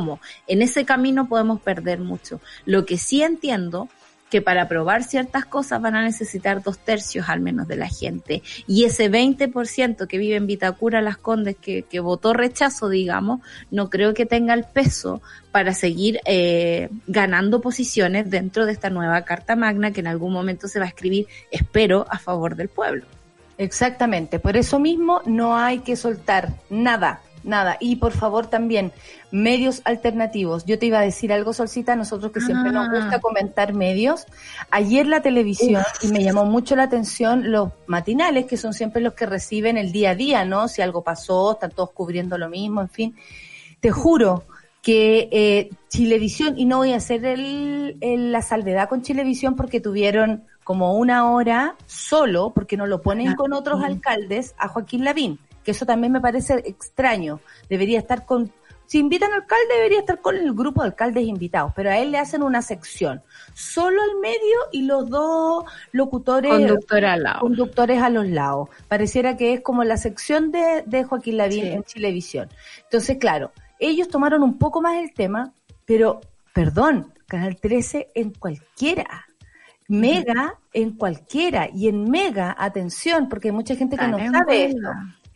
En ese camino podemos perder mucho. Lo que sí entiendo que para aprobar ciertas cosas van a necesitar dos tercios al menos de la gente. Y ese 20% que vive en Vitacura, Las Condes, que, que votó rechazo, digamos, no creo que tenga el peso para seguir eh, ganando posiciones dentro de esta nueva Carta Magna que en algún momento se va a escribir, espero, a favor del pueblo. Exactamente, por eso mismo no hay que soltar nada, nada. Y por favor también, medios alternativos. Yo te iba a decir algo, Solcita, a nosotros que siempre nos Ah. gusta comentar medios. Ayer la televisión, y me llamó mucho la atención los matinales, que son siempre los que reciben el día a día, ¿no? Si algo pasó, están todos cubriendo lo mismo, en fin. Te juro que eh, Chilevisión, y no voy a hacer el, el- la salvedad con Chilevisión porque tuvieron como una hora solo, porque no lo ponen con otros alcaldes, a Joaquín Lavín, que eso también me parece extraño. Debería estar con, si invitan al alcalde, debería estar con el grupo de alcaldes invitados, pero a él le hacen una sección, solo al medio y los dos locutores Conductora al lado. conductores a los lados. Pareciera que es como la sección de, de Joaquín Lavín Sí. en Chilevisión. Entonces, claro, ellos tomaron un poco más el tema, pero, perdón, Canal 13 en cualquiera. Mega en cualquiera. Y en Mega, atención, porque hay mucha gente que Están no sabe esto.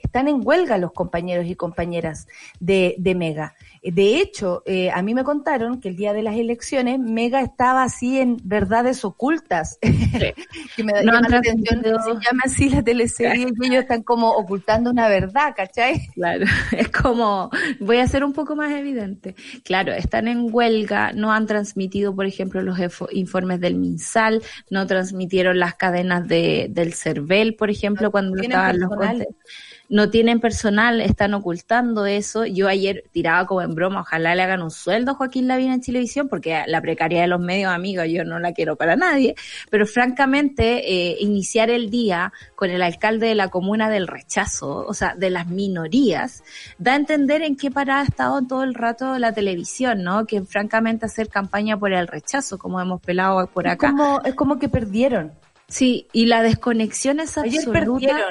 Están en huelga los compañeros y compañeras de, de Mega. De hecho, eh, a mí me contaron que el día de las elecciones Mega estaba así en verdades ocultas. que me No llama han la atención que se llama así la teleserie y ellos están como ocultando una verdad, ¿cachai? Claro, es como, voy a ser un poco más evidente. Claro, están en huelga, no han transmitido, por ejemplo, los informes del MinSal, no transmitieron las cadenas de, del CERVEL, por ejemplo, No cuando estaban los no tienen personal, están ocultando eso. Yo ayer tiraba como en broma, ojalá le hagan un sueldo a Joaquín Lavín en Televisión, porque la precariedad de los medios, amigos, yo no la quiero para nadie. Pero francamente, eh, iniciar el día con el alcalde de la comuna del rechazo, o sea, de las minorías, da a entender en qué parada ha estado todo el rato la televisión, ¿no? Que francamente hacer campaña por el rechazo, como hemos pelado por acá. como, es como que perdieron. Sí, y la desconexión es absoluta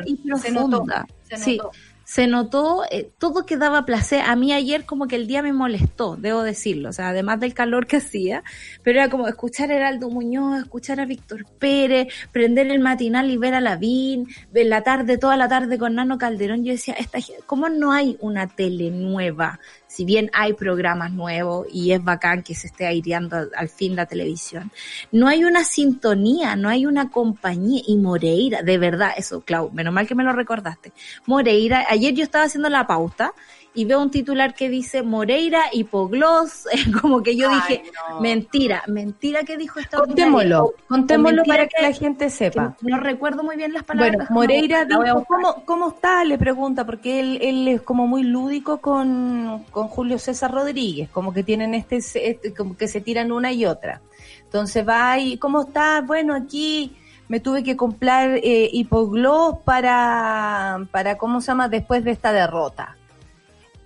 y se notó, profunda. se sí, notó. se notó, eh, todo quedaba placer. A mí ayer como que el día me molestó, debo decirlo, o sea, además del calor que hacía, pero era como escuchar a Heraldo Muñoz, escuchar a Víctor Pérez, prender el matinal y ver a Lavín, ver la tarde, toda la tarde con Nano Calderón. Yo decía, esta, ¿cómo no hay una tele nueva? Si bien hay programas nuevos y es bacán que se esté aireando al, al fin la televisión, no hay una sintonía, no hay una compañía. Y Moreira, de verdad, eso, Clau, menos mal que me lo recordaste. Moreira, ayer yo estaba haciendo la pauta y veo un titular que dice Moreira hipogloss, como que yo Ay, dije, no. mentira, mentira que dijo esta Contémoslo. O- contémoslo para que la gente sepa. No recuerdo muy bien las palabras. Bueno, Moreira dijo. ¿cómo, ¿cómo está? Le pregunta, porque él, él es como muy lúdico con, con Julio César Rodríguez, como que tienen este, este- como que se tiran una y otra. Entonces va y, ¿cómo está? Bueno, aquí me tuve que comprar eh, hipogloss para, para, ¿cómo se llama? Después de esta derrota.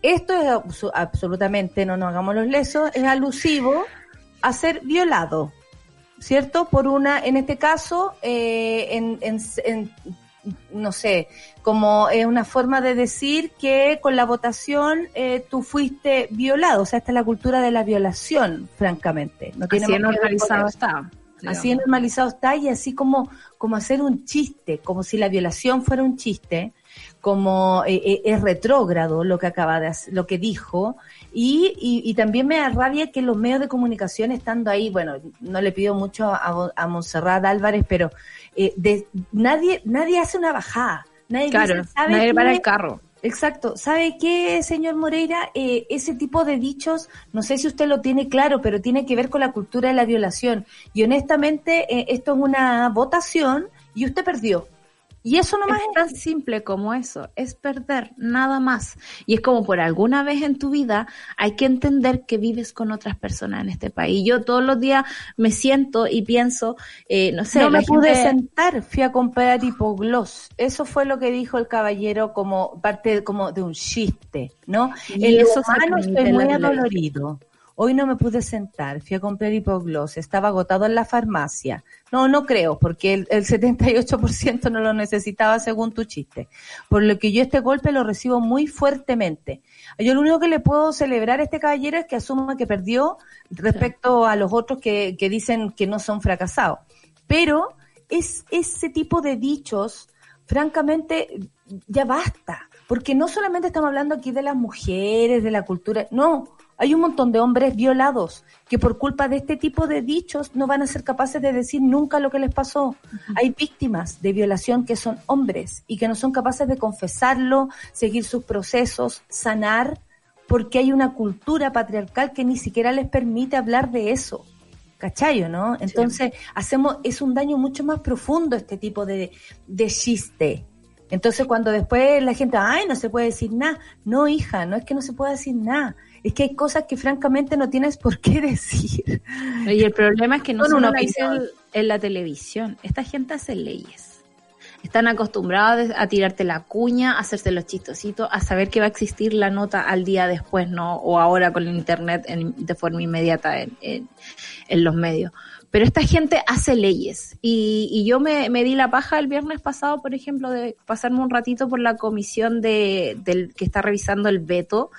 Esto es absolutamente, no nos hagamos los lesos, es alusivo a ser violado. ¿cierto? Por una, en este caso, eh, en, en- en no sé, como es una forma de decir que con la votación eh, tú fuiste violado. O sea, esta es la cultura de la violación, francamente. No tiene Así normalizado está. Así normalizado está y así como, como hacer un chiste, como si la violación fuera un chiste, como eh, eh, es retrógrado lo que acaba de hacer, lo que dijo, y, y, y también me da rabia que los medios de comunicación estando ahí, bueno, no le pido mucho a, a Montserrat Álvarez, pero eh, de, nadie, nadie hace una bajada. Nadie Claro, dice, ¿sabe nadie para el carro. Exacto. ¿Sabe qué, señor Moreira? Eh, ese tipo de dichos, no sé si usted lo tiene claro, pero tiene que ver con la cultura de la violación. Y honestamente, eh, esto es una votación y usted perdió. Y eso nomás Es tan simple como eso, es perder, nada más. Y es como por alguna vez en tu vida hay que entender que vives con otras personas en este país. Yo todos los días me siento y pienso, eh, no sé, no me pude sentar, fui a comprar hipogloss. Eso fue lo que dijo el caballero como parte como de un chiste, ¿no? Y eso se humano estoy muy la adolorido. Hoy no me pude sentar, fui a comprar hipogloss, estaba agotado en la farmacia. No, no creo, porque el, el 78% no lo necesitaba según tu chiste. Por lo que yo este golpe lo recibo muy fuertemente. Yo lo único que le puedo celebrar a este caballero es que asuma que perdió respecto a los otros que, que dicen que no son fracasados. Pero es ese tipo de dichos, francamente, ya basta. Porque no solamente estamos hablando aquí de las mujeres, de la cultura, no, hay un montón de hombres violados que por culpa de este tipo de dichos no van a ser capaces de decir nunca lo que les pasó. Hay víctimas de violación que son hombres y que no son capaces de confesarlo, seguir sus procesos, sanar, porque hay una cultura patriarcal que ni siquiera les permite hablar de eso. ¿Cachayo, no? Entonces, hacemos, es un daño mucho más profundo este tipo de, de chiste. Entonces, cuando después la gente, ay, no se puede decir nada. No, hija, no es que no se pueda decir nada. Es que hay cosas que francamente no tienes por qué decir. Y el problema es que no solo una lo dice opinión. el- en la televisión. Esta gente hace leyes. Están acostumbrados a tirarte la cuña, a hacerse los chistositos, a saber que va a existir la nota al día después, ¿no? O ahora con el internet en- de forma inmediata en, en- en los medios. Pero esta gente hace leyes. Y, y yo me, me di la paja el viernes pasado, por ejemplo, de pasarme un ratito por la comisión de, del que está revisando el veto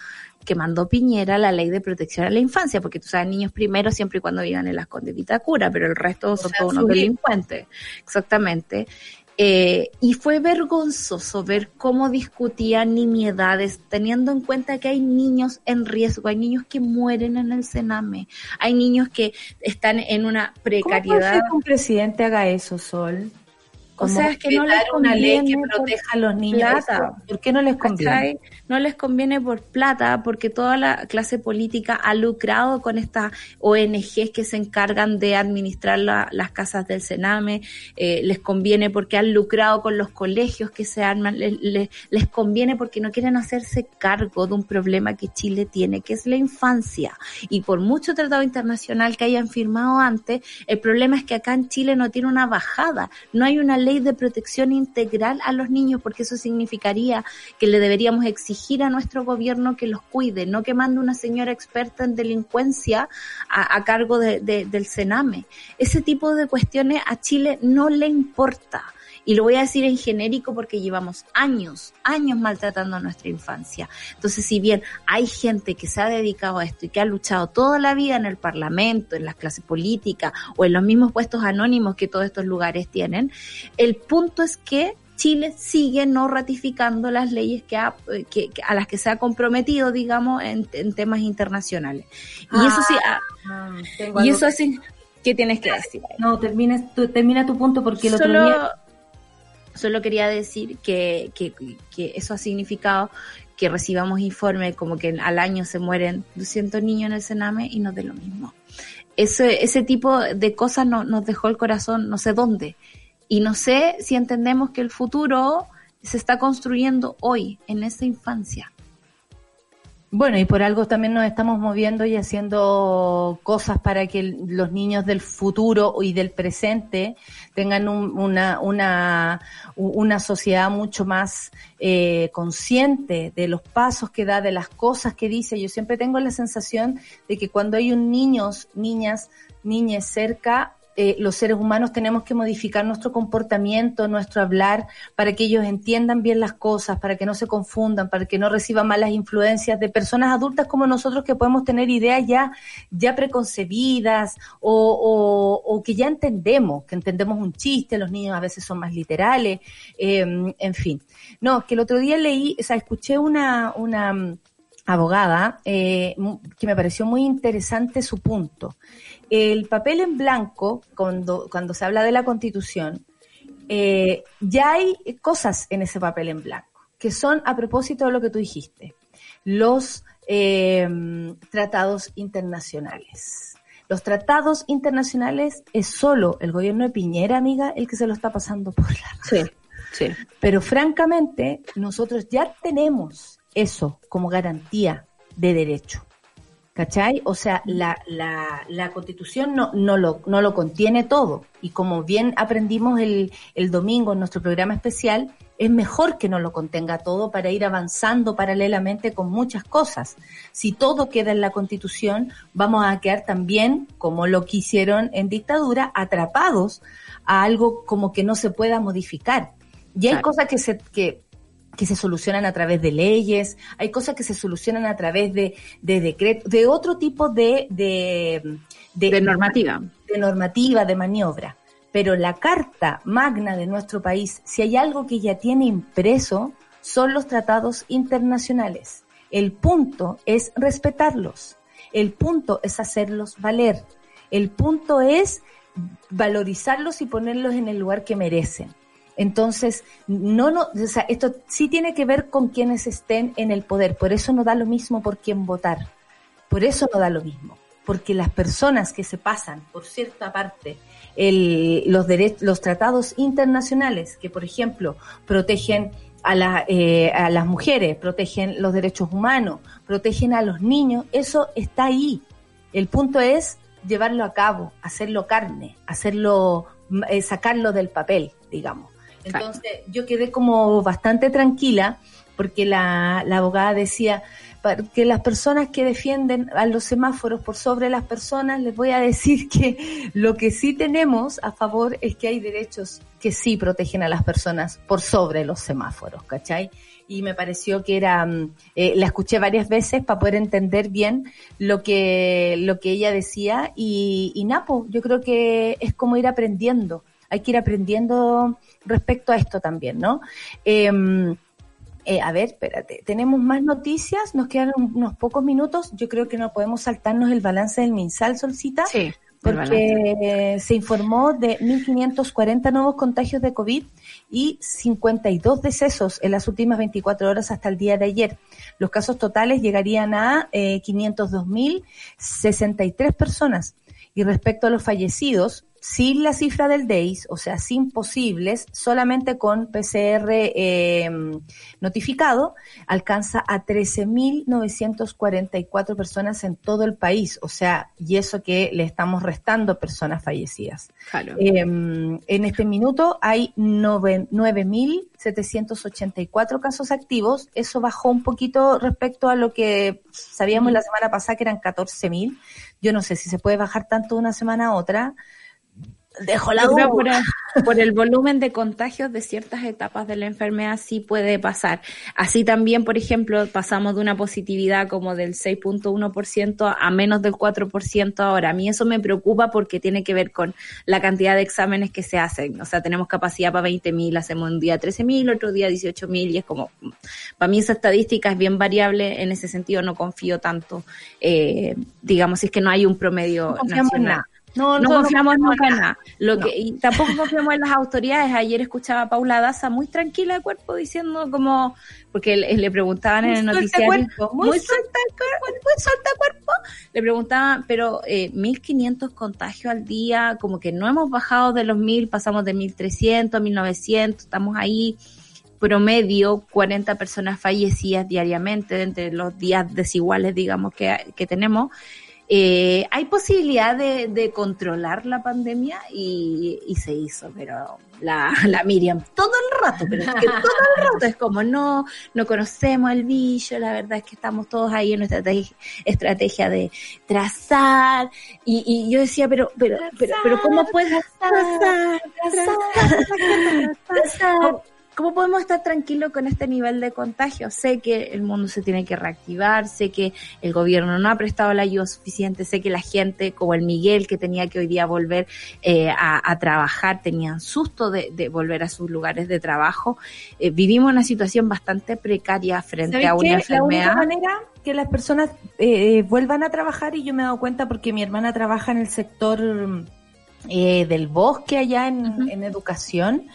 que mandó Piñera la ley de protección a la infancia, porque tú sabes, niños primero siempre y cuando vivan en las Condes Vitacura, pero el resto son sea, todos unos delincuentes. Exactamente. Eh, y fue vergonzoso ver cómo discutían nimiedades, teniendo en cuenta que hay niños en riesgo, hay niños que mueren en el Sename, hay niños que están en una ¿Cómo precariedad. ser que un presidente haga eso, Sol? O sea, es que no les vetar una ley que conviene proteja a los niños. plata. ¿Por qué no les conviene? No les conviene por plata porque toda la clase política ha lucrado con estas ONGs que se encargan de administrar la- las casas del Sename, eh, les conviene porque han lucrado con los colegios que se arman, les, les- conviene porque no quieren hacerse cargo de un problema que Chile tiene, que es la infancia. Y por mucho tratado internacional que hayan firmado antes, el problema es que acá en Chile no tiene una bajada, no hay una ley de protección integral a los niños, porque eso significaría que le deberíamos exigir a nuestro gobierno que los cuide, no que mande una señora experta en delincuencia a, cargo de- de- del Sename. Ese tipo de cuestiones a Chile no le importa. Y lo voy a decir en genérico porque llevamos años, años maltratando a nuestra infancia. Entonces, si bien hay gente que se ha dedicado a esto y que ha luchado toda la vida en el Parlamento, en las clases políticas o en los mismos puestos anónimos que todos estos lugares tienen, el punto es que Chile sigue no ratificando las leyes que ha- eh, que- que- a las que se ha comprometido, digamos, en, en temas internacionales. Y eso sí, ah, Ah, y eso así, ¿qué tienes que decir? No, termina tu, termina tu punto porque otro solo, solo quería decir que, que, que eso ha significado que recibamos informe como que al año se mueren 200 niños en el Sename y no de lo mismo. Ese, ese tipo de cosas no, nos dejó el corazón no sé dónde. Y no sé si entendemos que el futuro se está construyendo hoy, en esa infancia. Bueno, y por algo también nos estamos moviendo y haciendo cosas para que los niños del futuro y del presente tengan un- una, una, una sociedad mucho más eh, consciente de los pasos que da, de las cosas que dice. Yo siempre tengo la sensación de que cuando hay un niños, niñas, niñas cerca, eh, los seres humanos tenemos que modificar nuestro comportamiento, nuestro hablar, para que ellos entiendan bien las cosas, para que no se confundan, para que no reciban malas influencias de personas adultas como nosotros que podemos tener ideas ya, ya preconcebidas o, o, que ya entendemos, que entendemos un chiste, los niños a veces son más literales, eh, en fin. No, que el otro día leí, o sea, escuché una, una mm, abogada eh, que me pareció muy interesante su punto. El papel en blanco, cuando, cuando se habla de la constitución, eh, ya hay cosas en ese papel en blanco, que son a propósito de lo que tú dijiste, los eh, tratados internacionales. Los tratados internacionales es solo el gobierno de Piñera, amiga, el que se lo está pasando por la Sí, sí. pero francamente, nosotros ya tenemos eso como garantía de derecho. ¿Cachai? O sea, la, la, la constitución no, no, lo, no lo contiene todo. Y como bien aprendimos el, el domingo en nuestro programa especial, es mejor que no lo contenga todo para ir avanzando paralelamente con muchas cosas. Si todo queda en la constitución, vamos a quedar también, como lo que hicieron en dictadura, atrapados a algo como que no se pueda modificar. Y hay Claro. cosas que se, que, que se solucionan a través de leyes, hay cosas que se solucionan a través de, de decretos, de otro tipo de, de, De normativa. de normativa, de maniobra. Pero la carta magna de nuestro país, si hay algo que ya tiene impreso, son los tratados internacionales. El punto es respetarlos. El punto es hacerlos valer. El punto es valorizarlos y ponerlos en el lugar que merecen. Entonces, no, no, o sea, esto sí tiene que ver con quienes estén en el poder. Por eso no da lo mismo por quién votar. Por eso no da lo mismo. Porque las personas que se pasan, por cierta parte, el, los, los tratados internacionales que, por ejemplo, protegen a, la, eh, a las mujeres, protegen los derechos humanos, protegen a los niños, eso está ahí. El punto es llevarlo a cabo, hacerlo carne, hacerlo, eh, sacarlo del papel, digamos. Entonces yo quedé como bastante tranquila porque la, la abogada decía que las personas que defienden a los semáforos por sobre las personas, les voy a decir que lo que sí tenemos a favor es que hay derechos que sí protegen a las personas por sobre los semáforos, ¿cachai? Y me pareció que era, eh, la escuché varias veces para poder entender bien lo que, lo que ella decía y, y Napo, yo creo que es como ir aprendiendo, hay que ir aprendiendo respecto a esto también, ¿no? Eh, eh, a ver, espérate, tenemos más noticias, nos quedan unos pocos minutos, yo creo que no podemos saltarnos el balance del MinSal, Solcita, Sí. porque se informó de 1.540 nuevos contagios de COVID y 52 decesos en las últimas 24 horas hasta el día de ayer. Los casos totales llegarían a eh, 502.063 personas. Y respecto a los fallecidos, sin la cifra del DEIS, o sea, sin posibles, solamente con PCR eh, notificado, alcanza a 13.944 personas en todo el país, o sea, y eso que le estamos restando personas fallecidas. Claro. Eh, en este minuto hay 9.784 casos activos, eso bajó un poquito respecto a lo que sabíamos la semana pasada que eran 14.000. Yo no sé si se puede bajar tanto de una semana a otra. Dejo la duda. por, el, por el volumen de contagios de ciertas etapas de la enfermedad sí puede pasar. Así también, por ejemplo, pasamos de una positividad como del 6.1% a menos del 4% ahora. A mí eso me preocupa porque tiene que ver con la cantidad de exámenes que se hacen. O sea, tenemos capacidad para 20.000, hacemos un día 13.000, otro día 18.000 y es como, para mí esa estadística es bien variable. En ese sentido no confío tanto, eh, digamos, si es que no hay un promedio No confiamos en nacional. nada. No, No confiamos confiamos nunca en nada. Lo No. que, y tampoco confiamos en las autoridades. Ayer escuchaba a Paula Daza muy tranquila de cuerpo diciendo como, porque le, le preguntaban Muy en el noticiario. cuerpo, muy muy suelta el cuerpo, muy suelta cuerpo. Le preguntaban, pero eh, 1500 contagios al día, como que no hemos bajado de los 1000, pasamos de 1300 a 1900, estamos ahí promedio 40 personas fallecidas diariamente entre los días desiguales, digamos, que, que tenemos. Eh, hay posibilidad de, de, controlar la pandemia y, y, se hizo, pero la, la Miriam todo el tú, pero es que todo el rato es como, no, no conocemos el bicho, la verdad es que estamos todos ahí en nuestra estrategia, de trazar, y, y yo decía, pero, pero, pero, pero, ¿cómo puedes trazar, trazar, trazar, ¿Cómo podemos estar tranquilos con este nivel de contagio? Sé que el mundo se tiene que reactivar, sé que el gobierno no ha prestado la ayuda suficiente, sé que la gente, como el Miguel, que tenía que hoy día volver eh, a, a, trabajar, tenían susto de, de, volver a sus lugares de trabajo. Eh, vivimos una situación bastante precaria frente a una qué? enfermedad. La única manera que las personas eh, vuelvan a trabajar, y yo me he dado cuenta porque mi hermana trabaja en el sector eh, del bosque allá en, uh -huh. en educación,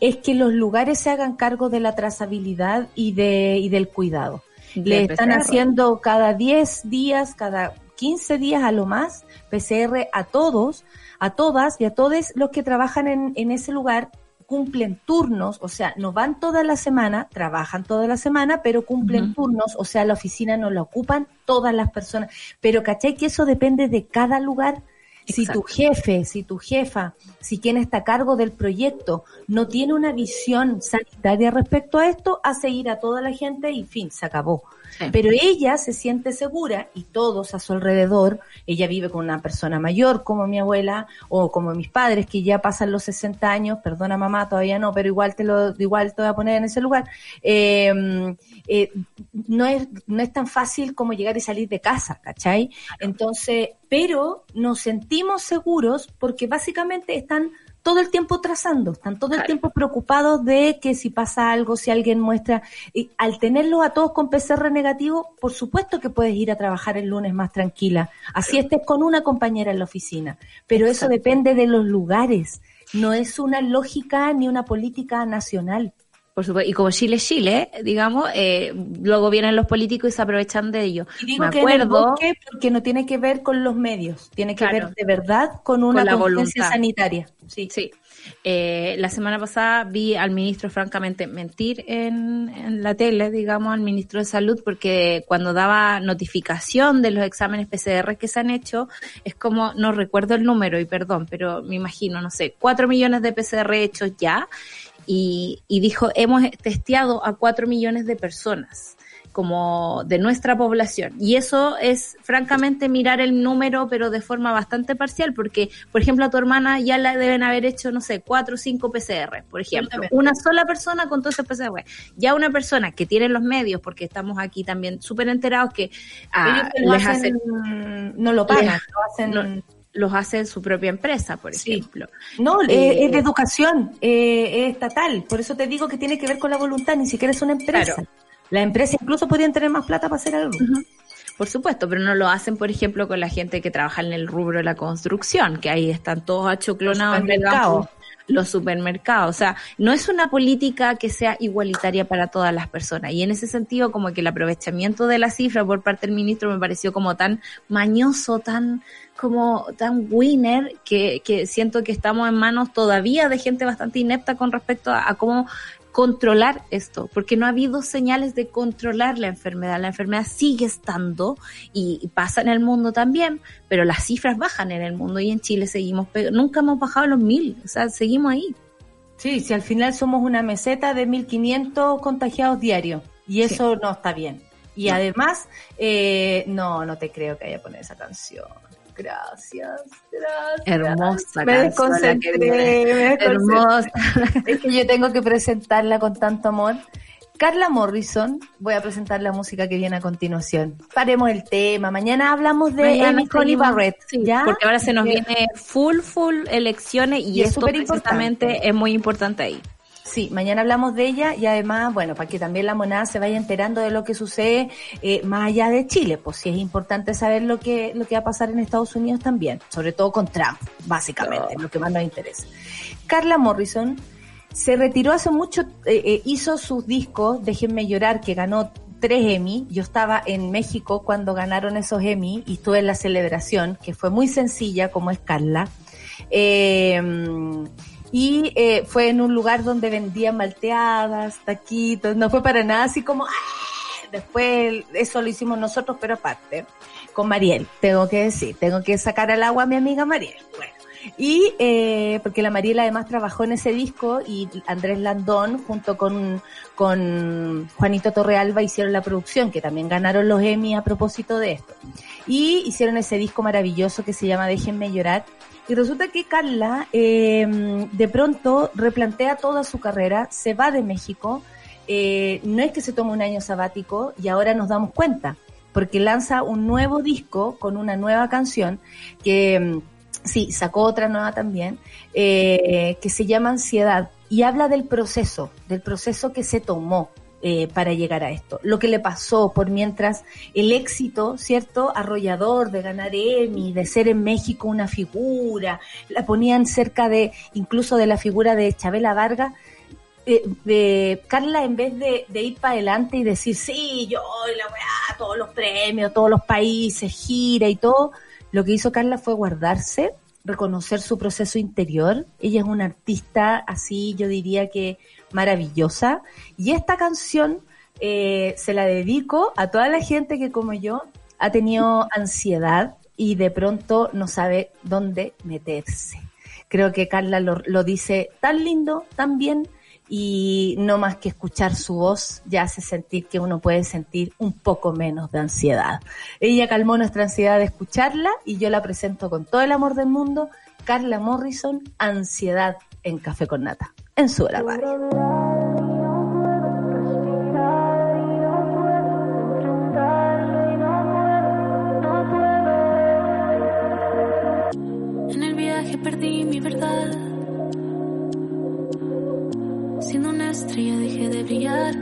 es que los lugares se hagan cargo de la trazabilidad y, de, y del cuidado. Le están PCR. haciendo cada 10 días, cada 15 días a lo más, PCR a todos, a todas y a todos los que trabajan en, en ese lugar cumplen turnos, o sea, no van toda la semana, trabajan toda la semana, pero cumplen uh -huh. turnos, o sea, la oficina no la ocupan todas las personas. Pero ¿cachai que eso depende de cada lugar? Si tu jefe, si tu jefa, si quien está a cargo del proyecto no tiene una visión sanitaria respecto a esto, hace ir a toda la gente y fin, se acabó. Sí. Pero ella se siente segura y todos a su alrededor, ella vive con una persona mayor como mi abuela o como mis padres que ya pasan los 60 años, perdona mamá, todavía no, pero igual te lo, igual te voy a poner en ese lugar. Eh, eh, no es, no es tan fácil como llegar y salir de casa, ¿cachai? Entonces, pero nos sentimos seguros porque básicamente están todo el tiempo trazando, están todo el claro. tiempo preocupados de que si pasa algo, si alguien muestra, y al tenerlos a todos con PCR negativo, por supuesto que puedes ir a trabajar el lunes más tranquila, así estés con una compañera en la oficina, pero Exacto. eso depende de los lugares, no es una lógica ni una política nacional. Por supuesto, y como Chile es Chile, digamos, eh, luego vienen los políticos y se aprovechan de ello. Y digo Me que acuerdo, porque no tiene que ver con los medios, tiene que claro, ver de verdad con una con conciencia sanitaria. Sí, sí. Eh, la semana pasada vi al ministro francamente mentir en, en, la tele, digamos, al ministro de Salud, porque cuando daba notificación de los exámenes PCR que se han hecho, es como, no recuerdo el número y perdón, pero me imagino, no sé, cuatro millones de PCR hechos ya y, y dijo, hemos testeado a cuatro millones de personas como de nuestra población. Y eso es, francamente, mirar el número, pero de forma bastante parcial, porque, por ejemplo, a tu hermana ya la deben haber hecho, no sé, cuatro o cinco PCR, por ejemplo. Una sola persona con todos esos PCR. Ya una persona que tiene los medios, porque estamos aquí también súper enterados que ah, les hacen, hacen, no lo pagan, lo hacen... No, los hace en su propia empresa, por ejemplo. No, eh, es de educación, eh, es estatal. Por eso te digo que tiene que ver con la voluntad, ni siquiera es una empresa. Claro. La empresa incluso podrían tener más plata para hacer algo. Uh -huh. Por supuesto, pero no lo hacen, por ejemplo, con la gente que trabaja en el rubro de la construcción, que ahí están todos achoclonados en mercado los supermercados. O sea, no es una política que sea igualitaria para todas las personas. Y en ese sentido, como que el aprovechamiento de la cifra por parte del ministro me pareció como tan mañoso, tan como tan winner, que, que siento que estamos en manos todavía de gente bastante inepta con respecto a, a cómo controlar esto, porque no ha habido señales de controlar la enfermedad. La enfermedad sigue estando y, pasa en el mundo también, pero las cifras bajan en el mundo y en Chile seguimos, nunca hemos bajado los mil, o sea, seguimos ahí. Sí, si al final somos una meseta de 1.500 contagiados diarios y eso sí. no está bien. Y no. además, eh, no, no te creo que haya poner esa canción. Gracias, gracias. Hermosa. Me desconcentré, me desconcentré. Hermosa. Es que yo tengo que presentarla con tanto amor. Carla Morrison, voy a presentar la música que viene a continuación. Paremos el tema. Mañana hablamos de Amy Coney Barrett. Sí, ¿ya? Porque ahora se nos viene full, full elecciones y, y esto precisamente es muy importante ahí. Sí, mañana hablamos de ella y además, bueno, para que también la monada se vaya enterando de lo que sucede eh, más allá de Chile, pues sí es importante saber lo que, lo que va a pasar en Estados Unidos también, sobre todo con Trump, básicamente, oh. lo que más nos interesa. Carla Morrison se retiró hace mucho, eh, eh, hizo sus discos, Déjenme llorar, que ganó tres Emmy. Yo estaba en México cuando ganaron esos Emmy y estuve en la celebración, que fue muy sencilla, como es Carla. Eh, y eh, fue en un lugar donde vendían malteadas, taquitos, no fue para nada así como, ¡ah! después eso lo hicimos nosotros, pero aparte, con Mariel, tengo que decir, tengo que sacar al agua a mi amiga Mariel. Bueno, Y eh, porque la Mariela además trabajó en ese disco y Andrés Landón junto con, con Juanito Torrealba hicieron la producción, que también ganaron los Emmy a propósito de esto. Y hicieron ese disco maravilloso que se llama Déjenme llorar. Y resulta que Carla eh, de pronto replantea toda su carrera, se va de México, eh, no es que se tome un año sabático y ahora nos damos cuenta, porque lanza un nuevo disco con una nueva canción que mm, sí, sacó otra nueva también, eh, que se llama Ansiedad y habla del proceso, del proceso que se tomó eh, para llegar a esto. Lo que le pasó por mientras el éxito, ¿cierto? Arrollador de ganar Emmy, de ser en México una figura, la ponían cerca de, incluso de la figura de Chabela Vargas, eh, Carla en vez de, de ir para adelante y decir, sí, yo la weá, todos los premios, todos los países, gira y todo, lo que hizo Carla fue guardarse, reconocer su proceso interior. Ella es una artista así, yo diría que maravillosa. Y esta canción eh, se la dedico a toda la gente que como yo ha tenido ansiedad y de pronto no sabe dónde meterse. Creo que Carla lo, lo dice tan lindo, tan bien, y no más que escuchar su voz ya hace sentir que uno puede sentir un poco menos de ansiedad. Ella calmó nuestra ansiedad de escucharla y yo la presento con todo el amor del mundo, Carla Morrison, Ansiedad en Café con Nata, en su hora radio. En el viaje perdí mi verdad. Siendo una estrella dejé de brillar.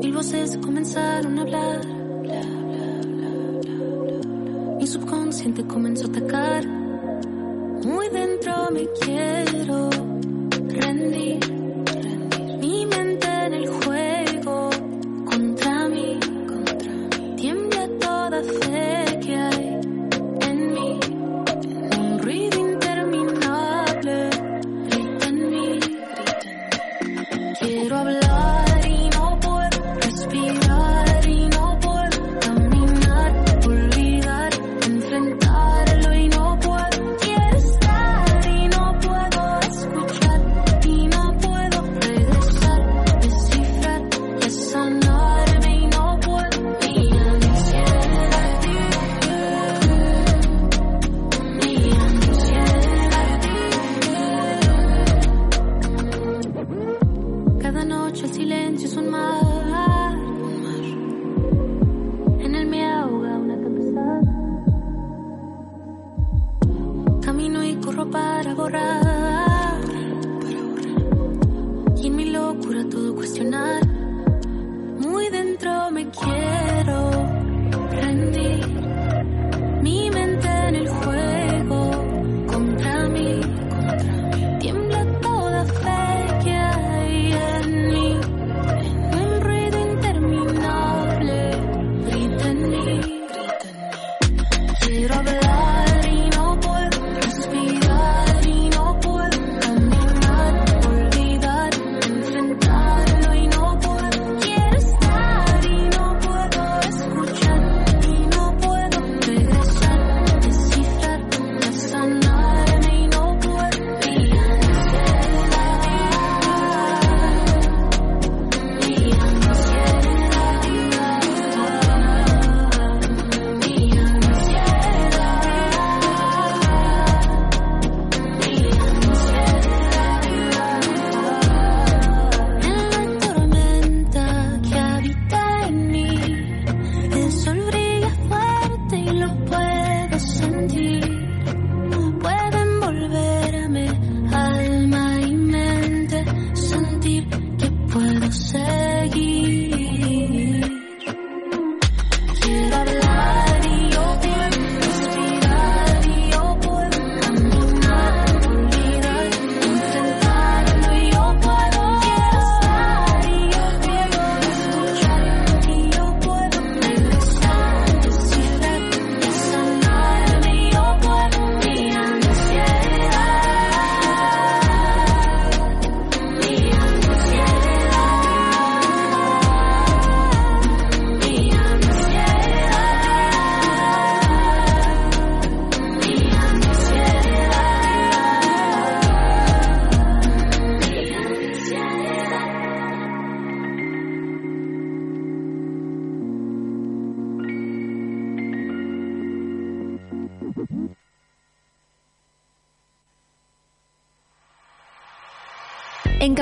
Mil voces comenzaron a hablar. Bla, bla, bla, bla, bla, bla. Mi subconsciente comenzó a atacar. Muy dentro me quiero rendir.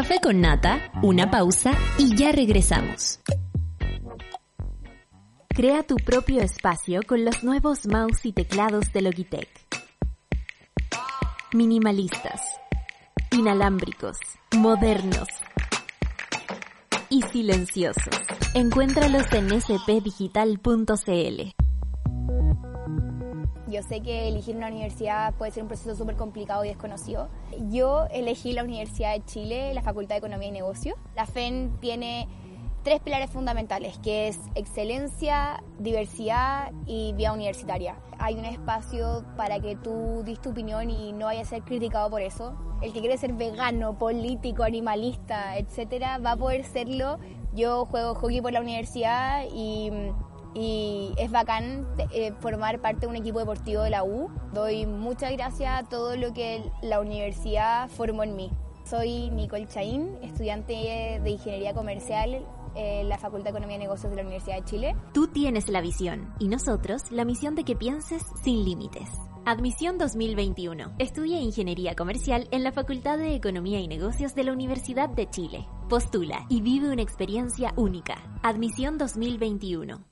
Café con Nata, una pausa y ya regresamos. Crea tu propio espacio con los nuevos mouse y teclados de Logitech. Minimalistas, inalámbricos, modernos y silenciosos. Encuéntralos en spdigital.cl. Yo sé que elegir una universidad puede ser un proceso súper complicado y desconocido. Yo elegí la Universidad de Chile, la Facultad de Economía y Negocios. La FEN tiene tres pilares fundamentales, que es excelencia, diversidad y vía universitaria. Hay un espacio para que tú dis tu opinión y no vayas a ser criticado por eso. El que quiere ser vegano, político, animalista, etcétera, va a poder serlo. Yo juego hockey por la universidad y, y es bacán eh, formar parte de un equipo deportivo de la U. Doy muchas gracias a todo lo que la universidad formó en mí. Soy Nicole Chaín, estudiante de Ingeniería Comercial en la Facultad de Economía y Negocios de la Universidad de Chile. Tú tienes la visión y nosotros la misión de que pienses sin límites. Admisión 2021. Estudia Ingeniería Comercial en la Facultad de Economía y Negocios de la Universidad de Chile. Postula y vive una experiencia única. Admisión 2021.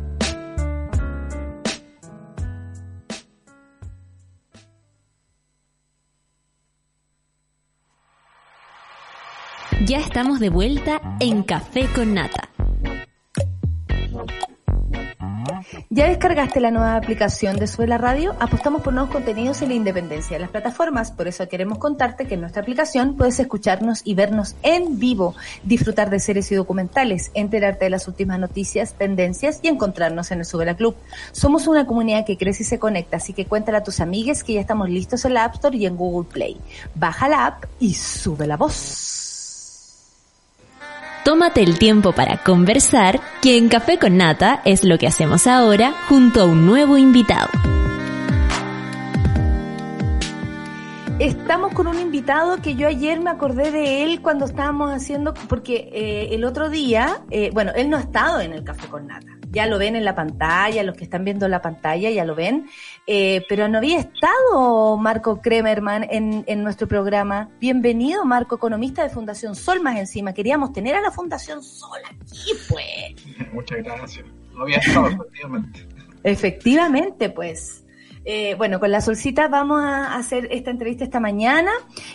Ya estamos de vuelta en Café con Nata. ¿Ya descargaste la nueva aplicación de Suela Radio? Apostamos por nuevos contenidos en la independencia de las plataformas, por eso queremos contarte que en nuestra aplicación puedes escucharnos y vernos en vivo, disfrutar de series y documentales, enterarte de las últimas noticias, tendencias y encontrarnos en el Subela Club. Somos una comunidad que crece y se conecta, así que cuéntale a tus amigues que ya estamos listos en la App Store y en Google Play. Baja la app y sube la voz. Tómate el tiempo para conversar, que en Café con Nata es lo que hacemos ahora junto a un nuevo invitado. Estamos con un invitado que yo ayer me acordé de él cuando estábamos haciendo, porque eh, el otro día, eh, bueno, él no ha estado en el Café con Nata. Ya lo ven en la pantalla, los que están viendo la pantalla ya lo ven, eh, pero no había estado Marco Kremerman en, en nuestro programa. Bienvenido, Marco, economista de Fundación Sol más encima. Queríamos tener a la Fundación Sol aquí, pues. Muchas gracias. No había estado, efectivamente. Efectivamente, pues. Eh, bueno, con la Solcita vamos a hacer esta entrevista esta mañana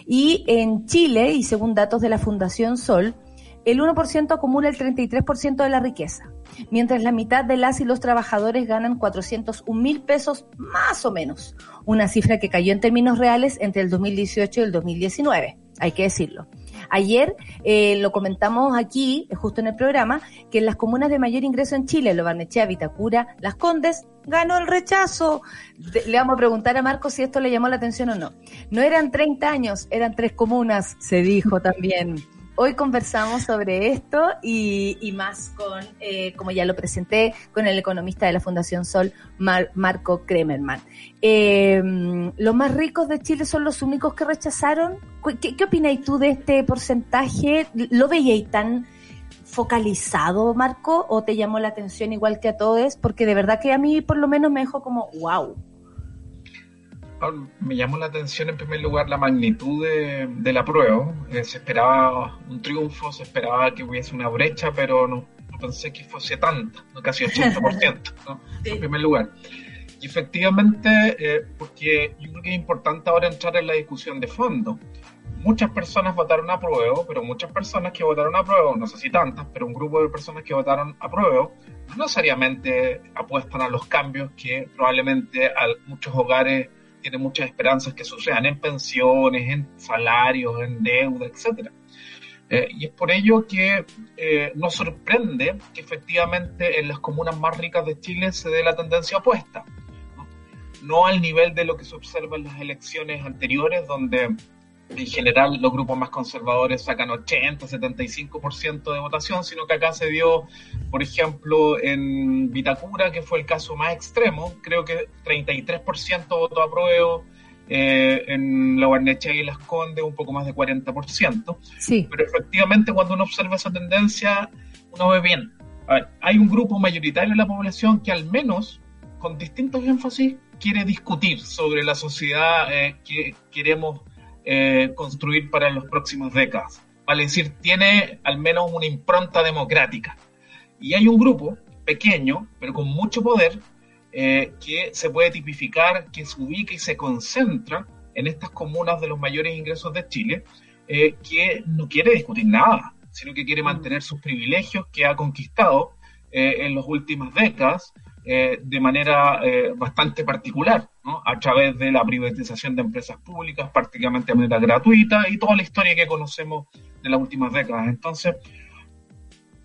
y en Chile, y según datos de la Fundación Sol, el 1% acumula el 33% de la riqueza, mientras la mitad de las y los trabajadores ganan 401 mil pesos más o menos, una cifra que cayó en términos reales entre el 2018 y el 2019, hay que decirlo. Ayer eh, lo comentamos aquí, justo en el programa, que en las comunas de mayor ingreso en Chile, Lobarnechea, Vitacura, Las Condes, ganó el rechazo. Le vamos a preguntar a Marco si esto le llamó la atención o no. No eran 30 años, eran tres comunas, se dijo también. Hoy conversamos sobre esto y, más con, eh, como ya lo presenté, con el economista de la Fundación Sol, Mar- Marco Kremerman. Eh, los más ricos de Chile son los únicos que rechazaron. ¿Qué, qué tú de este porcentaje? ¿Lo veíais tan focalizado, Marco, o te llamó la atención igual que a todos? Porque de verdad que a mí por lo menos me dejó como, wow. Ahora, Me llamó la atención en primer lugar la magnitud de, de la prueba. Eh, se esperaba un triunfo, se esperaba que hubiese una brecha, pero no, no pensé que fuese tanta, casi 80%, ¿no? en primer lugar. Y efectivamente, eh, porque yo creo que es importante ahora entrar en la discusión de fondo. Muchas personas votaron a prueba, pero muchas personas que votaron a prueba, no sé si tantas, pero un grupo de personas que votaron a prueba, no necesariamente apuestan a los cambios que probablemente a muchos hogares tienen muchas esperanzas que sucedan en pensiones, en salarios, en deuda, etc. y es por ello que eh, nos sorprende que efectivamente en las comunas más ricas de Chile se dé la tendencia opuesta. ¿no? No al nivel de lo que se observa en las elecciones anteriores, donde en general los grupos más conservadores sacan 80, 75% de votación, sino que acá se dio, por ejemplo, en Vitacura, que fue el caso más extremo, creo que 33% votó a prueba, eh, en la Barnechea y Las Condes un poco más de 40%. Sí. Pero efectivamente cuando uno observa esa tendencia, uno ve bien. A ver, hay un grupo mayoritario de la población que al menos, con distintos énfasis, quiere discutir sobre la sociedad eh, que queremos eh, construir para las próximas décadas. Vale decir, tiene al menos una impronta democrática. Y hay un grupo pequeño, pero con mucho poder, eh, que se puede tipificar, que se ubica y se concentra en estas comunas de los mayores ingresos de Chile, eh, que no quiere discutir nada, sino que quiere mantener sus privilegios que ha conquistado eh, en las últimas décadas eh, de manera eh, bastante particular, ¿no? a través de la privatización de empresas públicas prácticamente de manera gratuita y toda la historia que conocemos de las últimas décadas. Entonces,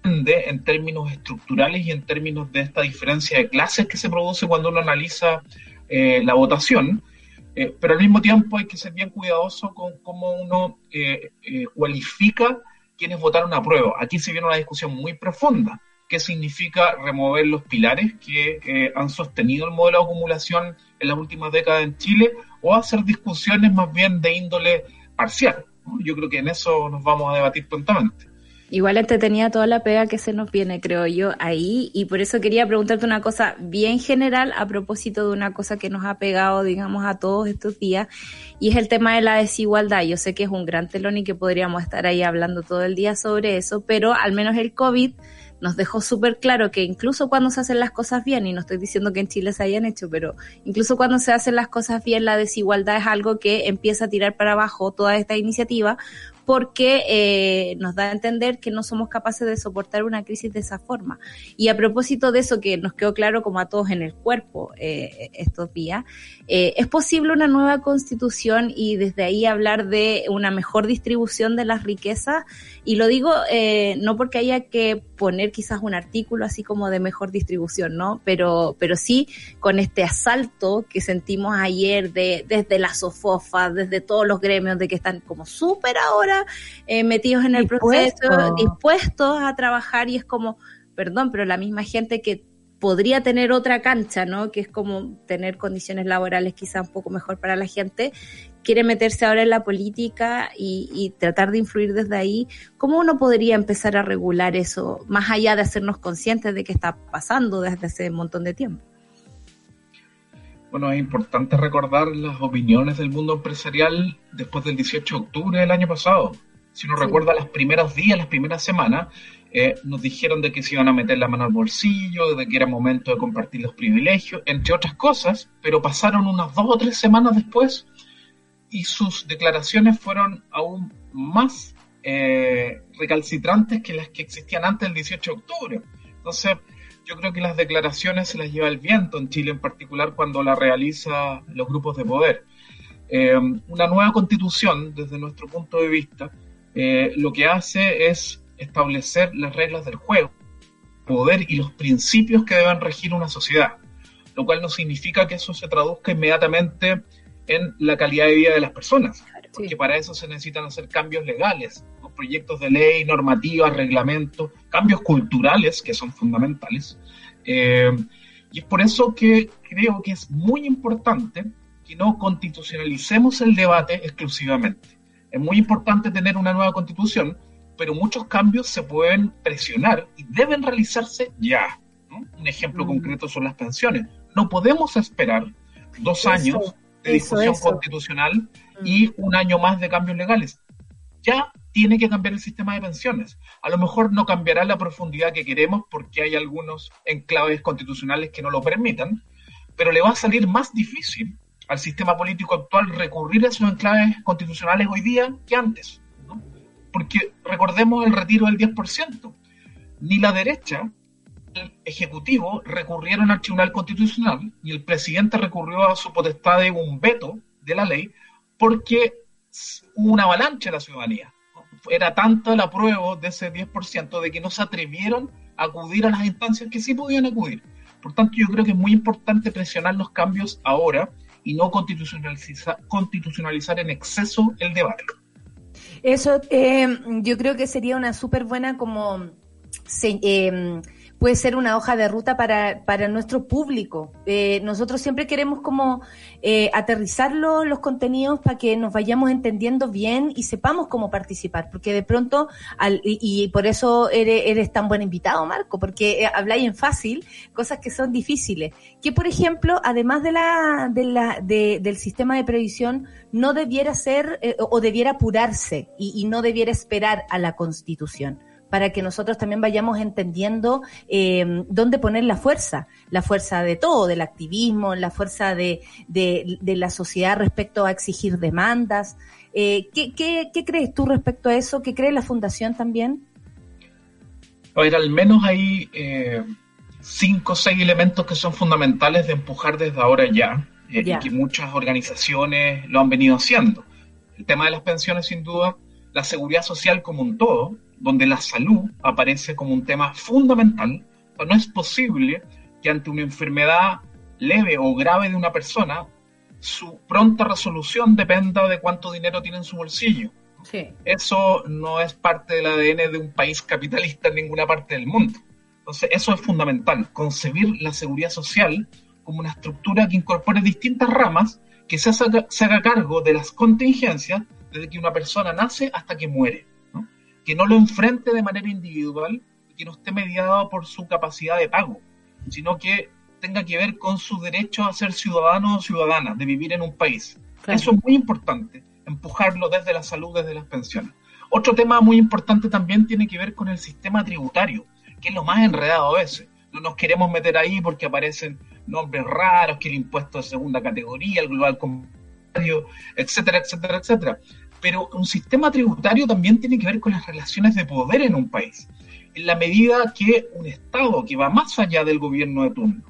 de, en términos estructurales y en términos de esta diferencia de clases que se produce cuando uno analiza eh, la votación, eh, pero al mismo tiempo hay que ser bien cuidadoso con cómo uno eh, eh, cualifica quienes votaron a prueba. Aquí se viene una discusión muy profunda. ¿Qué significa remover los pilares que eh, han sostenido el modelo de acumulación en las últimas décadas en Chile o hacer discusiones más bien de índole parcial? Yo creo que en eso nos vamos a debatir prontamente. Igual entretenía toda la pega que se nos viene, creo yo, ahí. Y por eso quería preguntarte una cosa bien general a propósito de una cosa que nos ha pegado, digamos, a todos estos días. Y es el tema de la desigualdad. Yo sé que es un gran telón y que podríamos estar ahí hablando todo el día sobre eso, pero al menos el COVID nos dejó súper claro que incluso cuando se hacen las cosas bien, y no estoy diciendo que en Chile se hayan hecho, pero incluso cuando se hacen las cosas bien, la desigualdad es algo que empieza a tirar para abajo toda esta iniciativa, porque eh, nos da a entender que no somos capaces de soportar una crisis de esa forma. Y a propósito de eso que nos quedó claro como a todos en el cuerpo eh, estos días, eh, es posible una nueva constitución y desde ahí hablar de una mejor distribución de las riquezas. Y lo digo no porque haya que poner quizás un artículo así como de mejor distribución, ¿no? Pero, pero sí con este asalto que sentimos ayer de, desde la SOFOFA, desde todos los gremios de que están como súper ahora eh, metidos en el Dispuesto. proceso, dispuestos a trabajar y es como, perdón, pero la misma gente que podría tener otra cancha, ¿no? Que es como tener condiciones laborales quizá un poco mejor para la gente, quiere meterse ahora en la política y, y, tratar de influir desde ahí. ¿Cómo uno podría empezar a regular eso, más allá de hacernos conscientes de que está pasando desde hace un montón de tiempo? Bueno, es importante recordar las opiniones del mundo empresarial después del 18 de octubre del año pasado. Si uno sí. recuerda los primeros días, las primeras semanas, eh, nos dijeron de que se iban a meter la mano al bolsillo, de que era momento de compartir los privilegios, entre otras cosas, pero pasaron unas dos o tres semanas después y sus declaraciones fueron aún más eh, recalcitrantes que las que existían antes del 18 de octubre. Entonces, yo creo que las declaraciones se las lleva el viento en Chile en particular cuando la realiza los grupos de poder. Eh, una nueva constitución, desde nuestro punto de vista, eh, lo que hace es establecer las reglas del juego, poder y los principios que deben regir una sociedad, lo cual no significa que eso se traduzca inmediatamente en la calidad de vida de las personas, porque sí. para eso se necesitan hacer cambios legales, proyectos de ley, normativas, reglamentos, cambios culturales que son fundamentales. Eh, y es por eso que creo que es muy importante que no constitucionalicemos el debate exclusivamente. Es muy importante tener una nueva constitución, pero muchos cambios se pueden presionar y deben realizarse ya. ¿no? Un ejemplo mm. concreto son las pensiones. No podemos esperar dos años de discusión eso, constitucional mm. y un año más de cambios legales. Ya tiene que cambiar el sistema de pensiones. A lo mejor no cambiará la profundidad que queremos porque hay algunos enclaves constitucionales que no lo permitan, pero le va a salir más difícil al sistema político actual recurrir a esos enclaves constitucionales hoy día que antes. ¿no? Porque recordemos el retiro del 10%. Ni la derecha, Ejecutivo recurrieron al Tribunal Constitucional y el presidente recurrió a su potestad de un veto de la ley porque hubo una avalancha de la ciudadanía. Era tanto el apruebo de ese 10% de que no se atrevieron a acudir a las instancias que sí podían acudir. Por tanto, yo creo que es muy importante presionar los cambios ahora y no constitucionalizar, constitucionalizar en exceso el debate. Eso eh, yo creo que sería una súper buena como... se- eh, puede ser una hoja de ruta para, para nuestro público. Eh, nosotros siempre queremos como eh, aterrizar lo- los contenidos para que nos vayamos entendiendo bien y sepamos cómo participar, porque de pronto, al, y, por eso eres, eres tan buen invitado, Marco, porque eh, habláis en fácil cosas que son difíciles. Que, por ejemplo, además de la, de la, de- del sistema de previsión, no debiera ser eh, o debiera apurarse y, y no debiera esperar a la Constitución para que nosotros también vayamos entendiendo eh, dónde poner la fuerza, la fuerza de todo, del activismo, la fuerza de, de, de la sociedad respecto a exigir demandas. Eh, ¿qué, qué, qué crees tú respecto a eso? ¿Qué cree la Fundación también? A ver, al menos hay eh, cinco o seis elementos que son fundamentales de empujar desde ahora ya, Ya. y que muchas organizaciones lo han venido haciendo. El tema de las pensiones, sin duda, la seguridad social como un todo, donde la salud aparece como un tema fundamental. No es posible que ante una enfermedad leve o grave de una persona, su pronta resolución dependa de cuánto dinero tiene en su bolsillo. Sí. Eso no es parte del ADN de un país capitalista en ninguna parte del mundo. Entonces, eso es fundamental, concebir la seguridad social como una estructura que incorpore distintas ramas, que se haga, se haga cargo de las contingencias desde que una persona nace hasta que muere. Que no lo enfrente de manera individual y que no esté mediado por su capacidad de pago, sino que tenga que ver con su derecho a ser ciudadano o ciudadana, de vivir en un país. Claro. Eso es muy importante, empujarlo desde la salud, desde las pensiones. Otro tema muy importante también tiene que ver con el sistema tributario, que es lo más enredado a veces. No nos queremos meter ahí porque aparecen nombres raros, que el impuesto de segunda categoría, el global comunitario, etcétera, etcétera, etcétera. Pero un sistema tributario también tiene que ver con las relaciones de poder en un país, en la medida que un Estado que va más allá del gobierno de turno,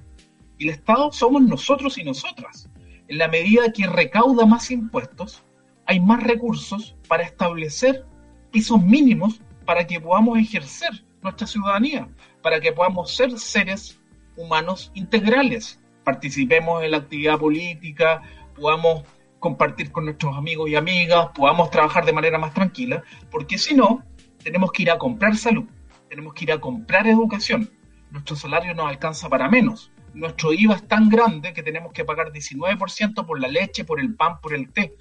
y el Estado somos nosotros y nosotras, en la medida que recauda más impuestos, hay más recursos para establecer pisos mínimos para que podamos ejercer nuestra ciudadanía, para que podamos ser seres humanos integrales, participemos en la actividad política, podamos compartir con nuestros amigos y amigas, podamos trabajar de manera más tranquila, porque si no, tenemos que ir a comprar salud, tenemos que ir a comprar educación, nuestro salario no alcanza para menos, nuestro IVA es tan grande que tenemos que pagar 19% por la leche, por el pan, por el té.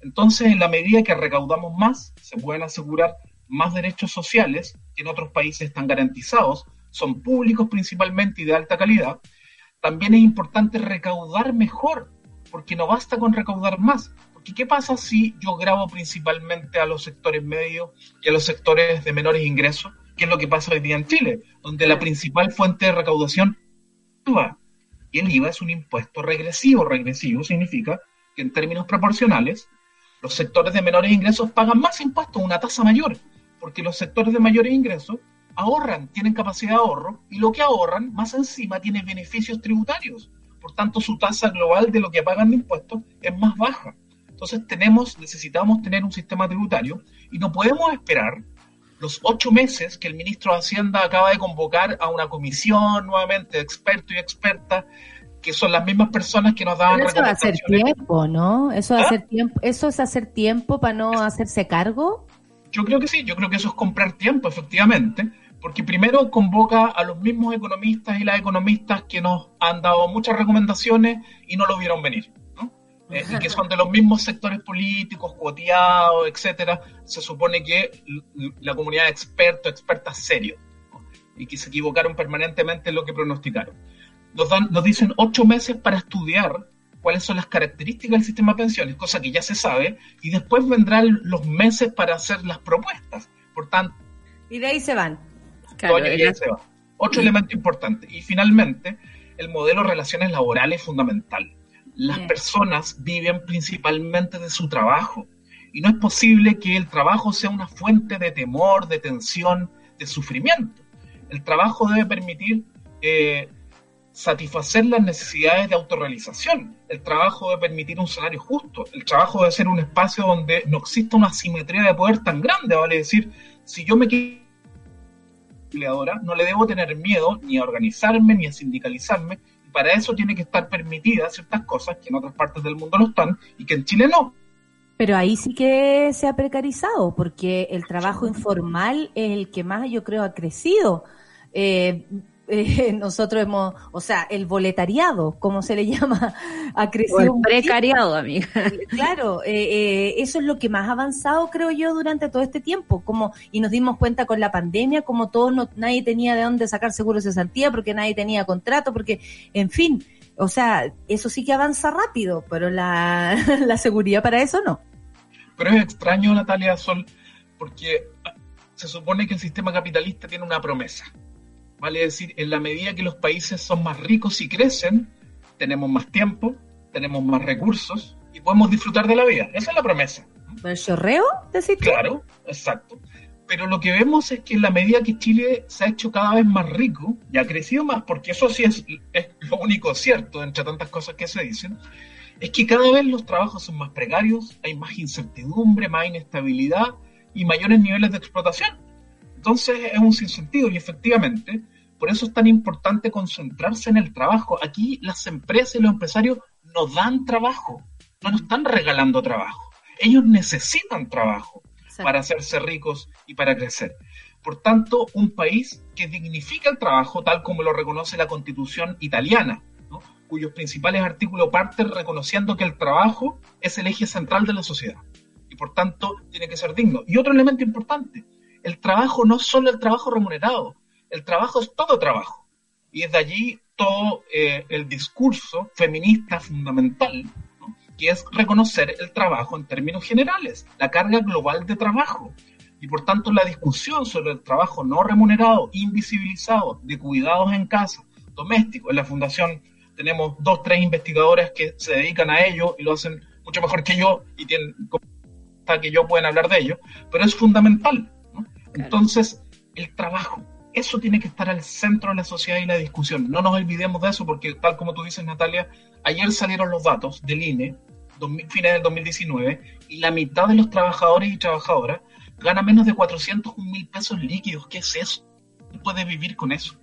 Entonces, en la medida que recaudamos más, se pueden asegurar más derechos sociales que en otros países están garantizados, son públicos principalmente y de alta calidad. También es importante recaudar mejor, porque no basta con recaudar más. Porque ¿qué pasa si yo grabo principalmente a los sectores medios y a los sectores de menores ingresos? ¿Qué es lo que pasa hoy día en Chile? Donde la principal fuente de recaudación es IVA. Y el IVA es un impuesto regresivo. Regresivo significa que en términos proporcionales los sectores de menores ingresos pagan más impuestos, una tasa mayor, porque los sectores de mayores ingresos ahorran, tienen capacidad de ahorro, y lo que ahorran, más encima, tiene beneficios tributarios. Por tanto, su tasa global de lo que pagan de impuestos es más baja. Entonces, tenemos, necesitamos tener un sistema tributario y no podemos esperar los ocho meses que el ministro de Hacienda acaba de convocar a una comisión nuevamente de expertos y expertas que son las mismas personas que nos daban Pero eso va a hacer tiempo, ¿no? Eso, va a ¿Ah? hacer tiempo, eso es hacer tiempo para no hacerse cargo. Yo creo que sí, yo creo que eso es comprar tiempo, efectivamente, porque primero convoca a los mismos economistas y las economistas que nos han dado muchas recomendaciones y no lo vieron venir, ¿no? Eh, y que son de los mismos sectores políticos, cuoteados, etcétera. Se supone que la comunidad de expertos, expertas serios, ¿no? y que se equivocaron permanentemente en lo que pronosticaron. Nos, dan, nos dicen ocho meses para estudiar cuáles son las características del sistema de pensiones, cosa que ya se sabe, y después vendrán los meses para hacer las propuestas. Por tanto, Y de ahí se van. Claro, Toño, ya se va. Otro elemento importante. Y finalmente, el modelo de relaciones laborales es fundamental. Las Bien. personas viven principalmente de su trabajo. Y no es posible que el trabajo sea una fuente de temor, de tensión, de sufrimiento. El trabajo debe permitir eh, satisfacer las necesidades de autorrealización. El trabajo debe permitir un salario justo. El trabajo debe ser un espacio donde no exista una asimetría de poder tan grande. Vale decir, si yo me quiero empleadora, no le debo tener miedo ni a organizarme ni a sindicalizarme para eso tiene que estar permitidas ciertas cosas que en otras partes del mundo no están y que en Chile no. Pero ahí sí que se ha precarizado, porque el trabajo informal es el que más yo creo ha crecido. Eh, eh, nosotros hemos, o sea, el boletariado, como se le llama, ha crecido. O el precariado, amiga. Claro, eh, eh, eso es lo que más ha avanzado, creo yo, durante todo este tiempo. Como, y nos dimos cuenta con la pandemia, como todos no, nadie tenía de dónde sacar seguros de cesantía, porque nadie tenía contrato, porque, en fin, o sea, eso sí que avanza rápido, pero la, la seguridad para eso no. Pero es extraño, Natalia Sol, porque se supone que el sistema capitalista tiene una promesa. Vale decir, en la medida que los países son más ricos y crecen, tenemos más tiempo, tenemos más recursos y podemos disfrutar de la vida. Esa es la promesa. ¿El chorreo? Decís? Claro, exacto. Pero lo que vemos es que en la medida que Chile se ha hecho cada vez más rico y ha crecido más, porque eso sí es, es lo único cierto entre tantas cosas que se dicen, es que cada vez los trabajos son más precarios, hay más incertidumbre, más inestabilidad y mayores niveles de explotación. Entonces es un sinsentido y efectivamente, por eso es tan importante concentrarse en el trabajo. Aquí las empresas y los empresarios nos dan trabajo, no nos están regalando trabajo. Ellos necesitan trabajo para hacerse ricos y para crecer. Por tanto, un país que dignifica el trabajo, tal como lo reconoce la constitución italiana, ¿no? cuyos principales artículos parten reconociendo que el trabajo es el eje central de la sociedad y por tanto tiene que ser digno. Y otro elemento importante, el trabajo no es solo el trabajo remunerado, el trabajo es todo trabajo. Y es de allí todo eh, el discurso feminista fundamental, ¿no? que es reconocer el trabajo en términos generales, la carga global de trabajo. Y por tanto la discusión sobre el trabajo no remunerado, invisibilizado, de cuidados en casa, doméstico, en la fundación tenemos dos, tres investigadoras que se dedican a ello y lo hacen mucho mejor que yo y tienen que yo pueden hablar de ello, pero es fundamental. Entonces, el trabajo, eso tiene que estar al centro de la sociedad y la discusión. No nos olvidemos de eso porque, tal como tú dices, Natalia, ayer salieron los datos del INE, fines del 2019, y la mitad de los trabajadores y trabajadoras gana menos de 401 mil pesos líquidos. ¿Qué es eso? ¿Quién puede vivir con eso?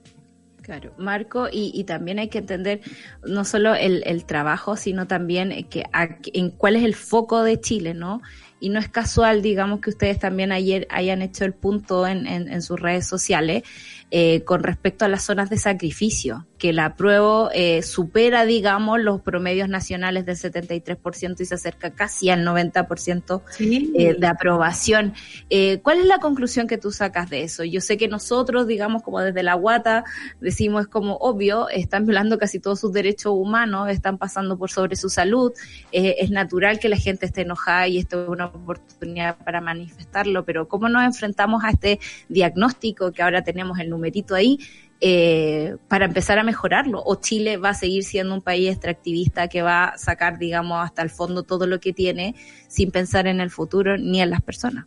Claro, Marco, y, y, también hay que entender no solo el, el trabajo, sino también que a, en cuál es el foco de Chile, ¿no? Y no es casual, digamos, que ustedes también ayer hayan hecho el punto en, en, en sus redes sociales eh, con respecto a las zonas de sacrificio, que la apruebo eh, supera, digamos, los promedios nacionales del 73% y se acerca casi al 90% sí. eh, de aprobación. Eh, ¿Cuál es la conclusión que tú sacas de eso? Yo sé que nosotros, digamos, como desde la guata, decimos es como obvio, están violando casi todos sus derechos humanos, están pasando por sobre su salud, eh, es natural que la gente esté enojada y esto es una oportunidad para manifestarlo, pero ¿cómo nos enfrentamos a este diagnóstico que ahora tenemos el numerito ahí eh, para empezar a mejorarlo? ¿O Chile va a seguir siendo un país extractivista que va a sacar, digamos, hasta el fondo todo lo que tiene sin pensar en el futuro ni en las personas?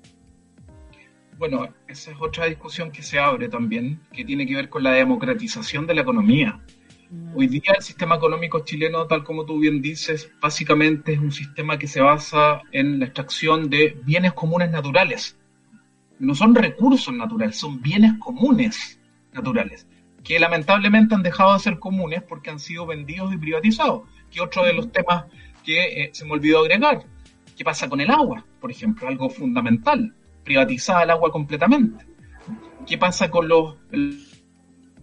Bueno, esa es otra discusión que se abre también, que tiene que ver con la democratización de la economía. Hoy día el sistema económico chileno, tal como tú bien dices, básicamente es un sistema que se basa en la extracción de bienes comunes naturales. No son recursos naturales, son bienes comunes naturales, que lamentablemente han dejado de ser comunes porque han sido vendidos y privatizados, que otro de los temas que eh, se me olvidó agregar. ¿Qué pasa con el agua, por ejemplo? Algo fundamental, privatizada el agua completamente. ¿Qué pasa con los, el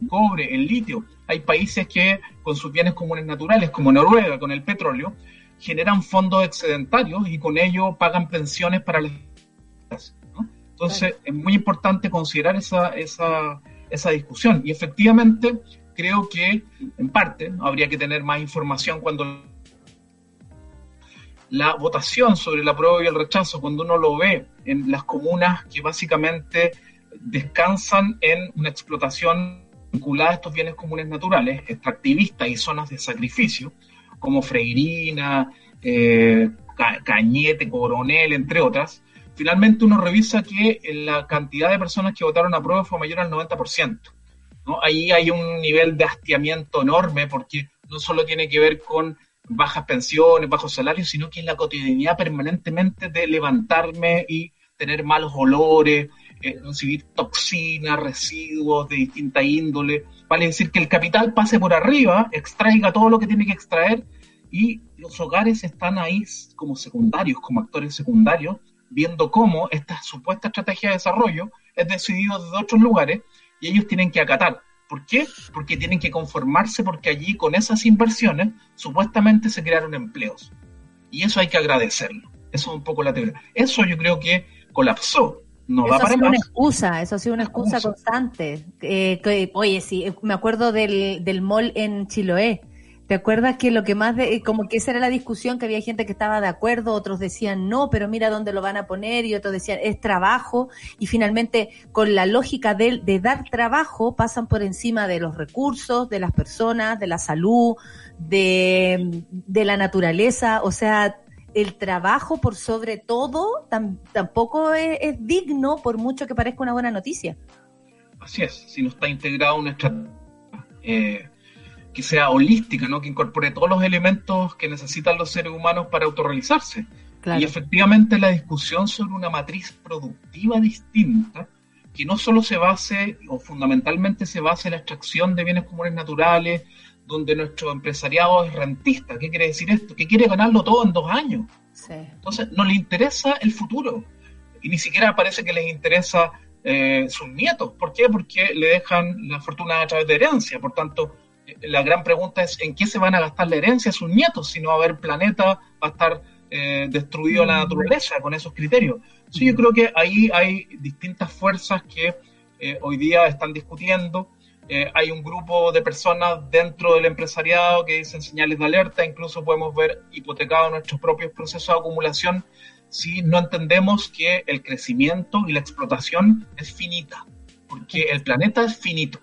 cobre, el litio? hay países que con sus bienes comunes naturales, como Noruega con el petróleo, generan fondos excedentarios y con ello pagan pensiones para las... ¿no? Entonces claro. es muy importante considerar esa, esa, esa discusión. Y efectivamente creo que en parte habría que tener más información cuando la votación sobre el apruebo y el rechazo, cuando uno lo ve en las comunas que básicamente descansan en una explotación vinculada a estos bienes comunes naturales, extractivistas y zonas de sacrificio, como Freirina, eh, Ca Cañete, Coronel, entre otras, finalmente uno revisa que la cantidad de personas que votaron a prueba fue mayor al 90%. ¿no? Ahí hay un nivel de hastiamiento enorme porque no solo tiene que ver con bajas pensiones, bajos salarios, sino que es la cotidianidad permanentemente de levantarme y tener malos olores, eh, recibir toxinas, residuos de distinta índole. Vale decir que el capital pase por arriba, extraiga todo lo que tiene que extraer y los hogares están ahí como secundarios, como actores secundarios, viendo cómo esta supuesta estrategia de desarrollo es decidida desde otros lugares y ellos tienen que acatar. ¿Por qué? Porque tienen que conformarse porque allí con esas inversiones supuestamente se crearon empleos. Y eso hay que agradecerlo. Eso es un poco la teoría. Eso yo creo que colapsó. No eso va ha sido una excusa, eso ha sido una excusa, Excusa. constante. Eh, que, oye, sí, me acuerdo del, del mall en Chiloé. ¿Te acuerdas que lo que más, de, como que esa era la discusión, que había gente que estaba de acuerdo, otros decían no, pero mira dónde lo van a poner, y otros decían es trabajo, y finalmente con la lógica de, de dar trabajo pasan por encima de los recursos, de las personas, de la salud, de, de la naturaleza, o sea, el trabajo por sobre todo tam- tampoco es, digno por mucho que parezca una buena noticia. Así es, si no está integrado estrategia eh, que sea holística, ¿no? que incorpore todos los elementos que necesitan los seres humanos para autorrealizarse. Claro. Y efectivamente la discusión sobre una matriz productiva distinta, que no solo se base, o fundamentalmente se base en la extracción de bienes comunes naturales, donde nuestro empresariado es rentista. ¿Qué quiere decir esto? Que quiere ganarlo todo en dos años. Sí. Entonces, no le interesa el futuro. Y ni siquiera parece que les interesa eh, sus nietos. ¿Por qué? Porque le dejan la fortuna a través de herencia. Por tanto, la gran pregunta es en qué se van a gastar la herencia sus nietos si no va a haber planeta, va a estar eh, destruido la naturaleza con esos criterios. Sí, yo creo que ahí hay distintas fuerzas que eh, hoy día están discutiendo. Eh, hay un grupo de personas dentro del empresariado que dicen señales de alerta, incluso podemos ver hipotecados nuestros propios procesos de acumulación si no entendemos que el crecimiento y la explotación es finita, porque el planeta es finito.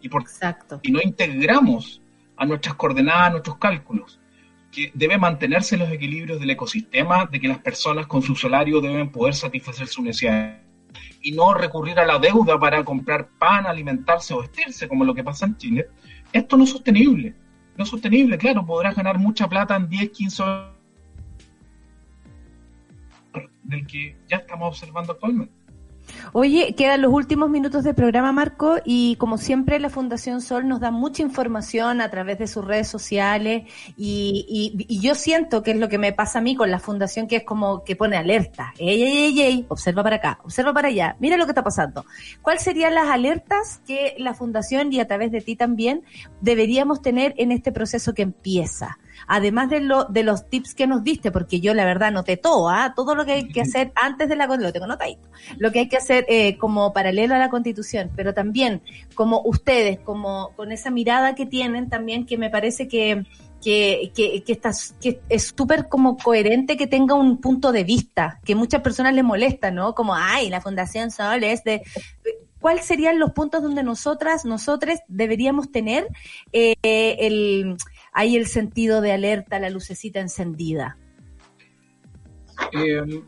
Y por Exacto. y no integramos a nuestras coordenadas, a nuestros cálculos, que debe mantenerse los equilibrios del ecosistema, de que las personas con su salario deben poder satisfacer sus necesidades y no recurrir a la deuda para comprar pan, alimentarse o vestirse, como lo que pasa en Chile, esto no es sostenible. No es sostenible, claro, podrás ganar mucha plata en 10, 15 horas del que ya estamos observando actualmente. Oye, quedan los últimos minutos del programa, Marco, y como siempre la Fundación Sol nos da mucha información a través de sus redes sociales y, yo siento que es lo que me pasa a mí con la Fundación, que es como que pone alerta. Ey, ey, ey, ey, observa para acá, observa para allá, mira lo que está pasando. ¿Cuáles serían las alertas que la Fundación y a través de ti también deberíamos tener en este proceso que empieza? Además de, lo, de los tips que nos diste, porque yo la verdad noté todo, ¿ah? todo lo que hay que hacer antes de la lo tengo notadito lo que hay que hacer eh, como paralelo a la constitución, pero también como ustedes, como con esa mirada que tienen también, que me parece que, que, que, que, está- que es súper como coherente que tenga un punto de vista, que muchas personas les molesta, ¿no? Como, ay, la Fundación Sol es de... ¿Cuáles serían los puntos donde nosotras, nosotros deberíamos tener eh, el, ahí el sentido de alerta, la lucecita encendida? Eh,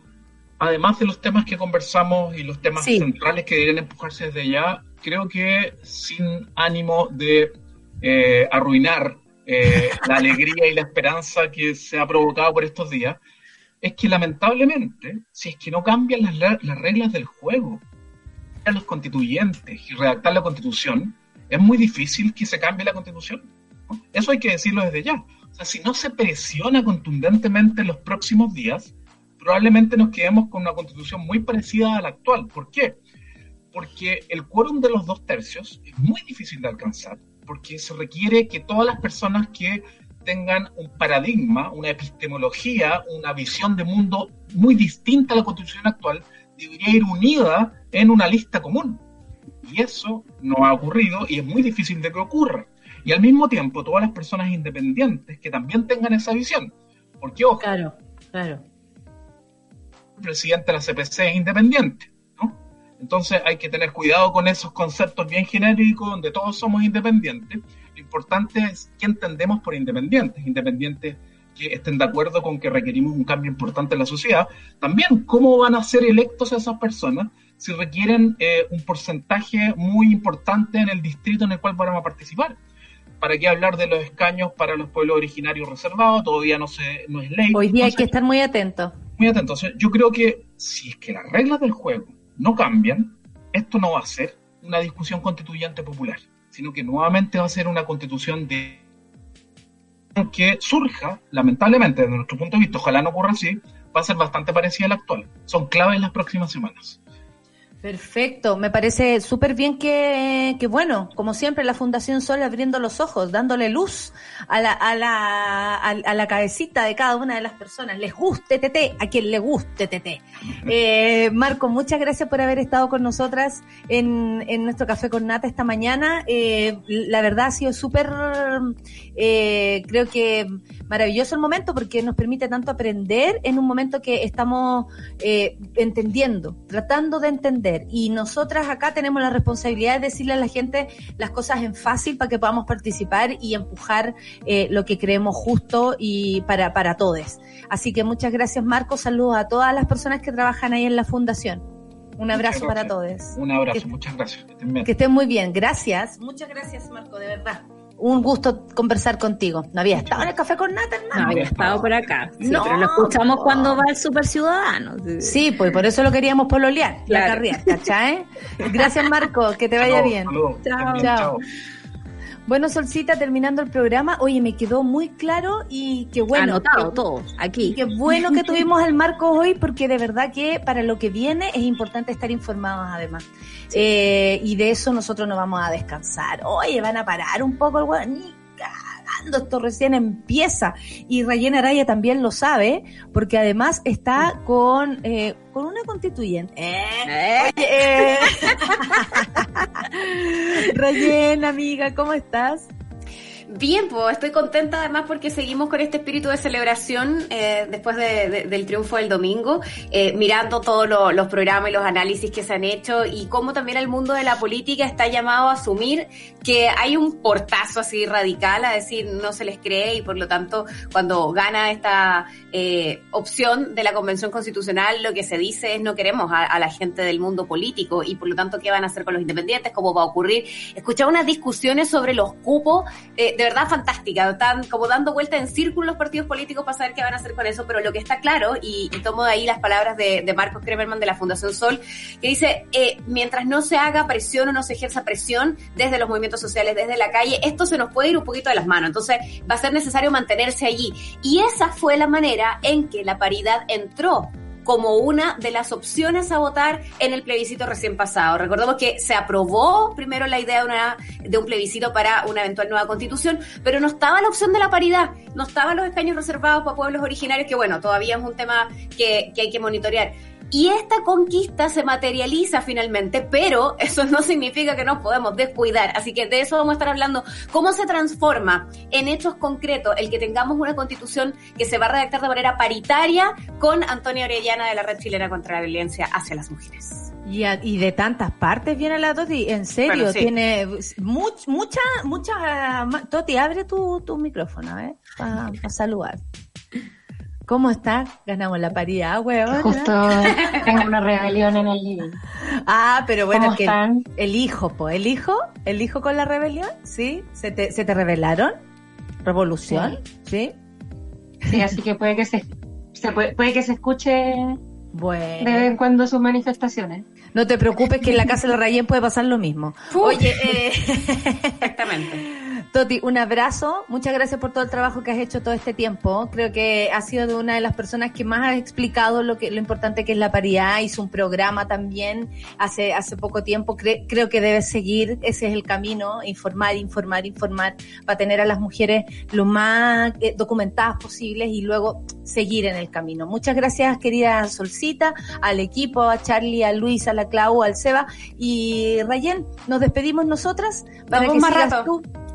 además de los temas que conversamos y los temas Sí. centrales que deberían empujarse desde ya, creo que sin ánimo de eh, arruinar eh, la alegría y la esperanza que se ha provocado por estos días, es que lamentablemente, si es que no cambian las, las reglas del juego, a los constituyentes y redactar la constitución, es muy difícil que se cambie la constitución. Eso hay que decirlo desde ya. O sea, si no se presiona contundentemente en los próximos días, probablemente nos quedemos con una constitución muy parecida a la actual. ¿Por qué? Porque el quórum de los dos tercios es muy difícil de alcanzar, porque se requiere que todas las personas que tengan un paradigma, una epistemología, una visión de mundo muy distinta a la constitución actual, debería ir unida en una lista común. Y eso no ha ocurrido y es muy difícil de que ocurra. Y al mismo tiempo, todas las personas independientes que también tengan esa visión. Porque, ojo, Claro, claro. el presidente de la CPC es independiente, ¿no? Entonces hay que tener cuidado con esos conceptos bien genéricos donde todos somos independientes. Lo importante es qué entendemos por independientes, independientes que estén de acuerdo con que requerimos un cambio importante en la sociedad. También cómo van a ser electos esas personas si requieren eh, un porcentaje muy importante en el distrito en el cual van a participar. ¿Para qué hablar de los escaños para los pueblos originarios reservados? Todavía no, se, no es ley. Hoy día hay que estar muy atentos. muy atento. O sea, yo creo que si es que las reglas del juego no cambian, esto no va a ser una discusión constituyente popular, sino que nuevamente va a ser una constitución de que surja, lamentablemente, desde nuestro punto de vista, ojalá no ocurra así, va a ser bastante parecida a la actual. Son claves en las próximas semanas. Perfecto, me parece súper bien que, que, bueno, como siempre, la Fundación Sol abriendo los ojos, dándole luz a la, a la, a, la cabecita de cada una de las personas. Les guste TT, a quien le guste TT. Eh, Marco, muchas gracias por haber estado con nosotras en, en nuestro café con Nata esta mañana. Eh, la verdad ha sido súper, eh, creo que maravilloso el momento porque nos permite tanto aprender en un momento que estamos eh, entendiendo, tratando de entender. Y nosotras acá tenemos la responsabilidad de decirle a la gente las cosas en fácil para que podamos participar y empujar eh, lo que creemos justo y para, para todos. Así que muchas gracias Marco, saludos a todas las personas que trabajan ahí en la fundación. Un abrazo para todos. Un abrazo, muchas gracias. Que estén, que estén muy bien. Gracias. Muchas gracias, Marco, de verdad un gusto conversar contigo. No había estado en el café con nata, hermano. No había estado por acá. Sí, no, pero lo escuchamos cuando va el super ciudadano. Sí, pues por eso lo queríamos pololear, claro. la carrera, ¿cachai? Gracias, Marco, que te vaya bien. chao. chao. Bueno, Solcita, terminando el programa, oye, me quedó muy claro y qué bueno. Anotado todo, aquí. Qué bueno que tuvimos al Marco hoy, porque de verdad que para lo que viene es importante estar informados además. Eh, y de eso nosotros nos vamos a descansar. Oye, van a parar un poco el esto recién empieza. Y Rayen Araya también lo sabe, porque además está con, eh, con una constituyente. ¿Eh? eh. Rayen, amiga, ¿cómo estás? Bien, pues estoy contenta además porque seguimos con este espíritu de celebración eh, después de, de, del triunfo del domingo, eh, mirando todos lo, los programas y los análisis que se han hecho y cómo también el mundo de la política está llamado a asumir que hay un portazo así radical, a decir no se les cree y por lo tanto cuando gana esta eh, opción de la Convención Constitucional lo que se dice es no queremos a, a, la gente del mundo político y por lo tanto qué van a hacer con los independientes, cómo va a ocurrir. Escuchaba unas discusiones sobre los cupos. De verdad fantástica. Están como dando vuelta en círculo los partidos políticos para saber qué van a hacer con eso, pero lo que está claro, y, y tomo de ahí las palabras de, de, Marcos Kremerman de la Fundación Sol, que dice, eh, mientras no se haga presión o no se ejerza presión desde los movimientos sociales, desde la calle, esto se nos puede ir un poquito de las manos. Entonces va a ser necesario mantenerse allí. Y esa fue la manera en que la paridad entró como una de las opciones a votar en el plebiscito recién pasado. Recordemos que se aprobó primero la idea de, una, de un plebiscito para una eventual nueva constitución, pero no estaba la opción de la paridad, no estaban los escaños reservados para pueblos originarios, que bueno, todavía es un tema que, que hay que monitorear. Y esta conquista se materializa finalmente, pero eso no significa que nos podemos descuidar. Así que de eso vamos a estar hablando. ¿Cómo se transforma en hechos concretos el que tengamos una constitución que se va a redactar de manera paritaria con Antonio Orellana de la Red Chilena contra la Violencia hacia las Mujeres? Y, a, y de tantas partes viene la Toti, en serio, bueno, sí. tiene much, mucha, mucha... Toti, abre tu, tu micrófono, ¿eh? Para pa saludar. ¿Cómo está? Ganamos la paridad, weón. Justo tengo una rebelión en el living. Ah, pero bueno, ¿Cómo es que están? el hijo, pues, el hijo, el hijo con la rebelión, ¿sí? ¿Se te, se te rebelaron? ¿Revolución? ¿Sí? Sí, sí así que puede que se, se puede, puede, que se escuche bueno. de vez en cuando sus manifestaciones. No te preocupes que en la casa de la Rayén puede pasar lo mismo. Oye, eh... exactamente. Toti, un abrazo. Muchas gracias por todo el trabajo que has hecho todo este tiempo. Creo que has sido de una de las personas que más has explicado lo que lo importante que es la paridad. Hizo un programa también hace hace poco tiempo. Cre creo que debes seguir. Ese es el camino. Informar, informar, informar para tener a las mujeres lo más eh, documentadas posibles y luego seguir en el camino. Muchas gracias, querida Solcita, al equipo, a Charlie, a Luis, a la Clau, al Seba y Rayen. Nos despedimos nosotras para Vamos que más sigas rato. tú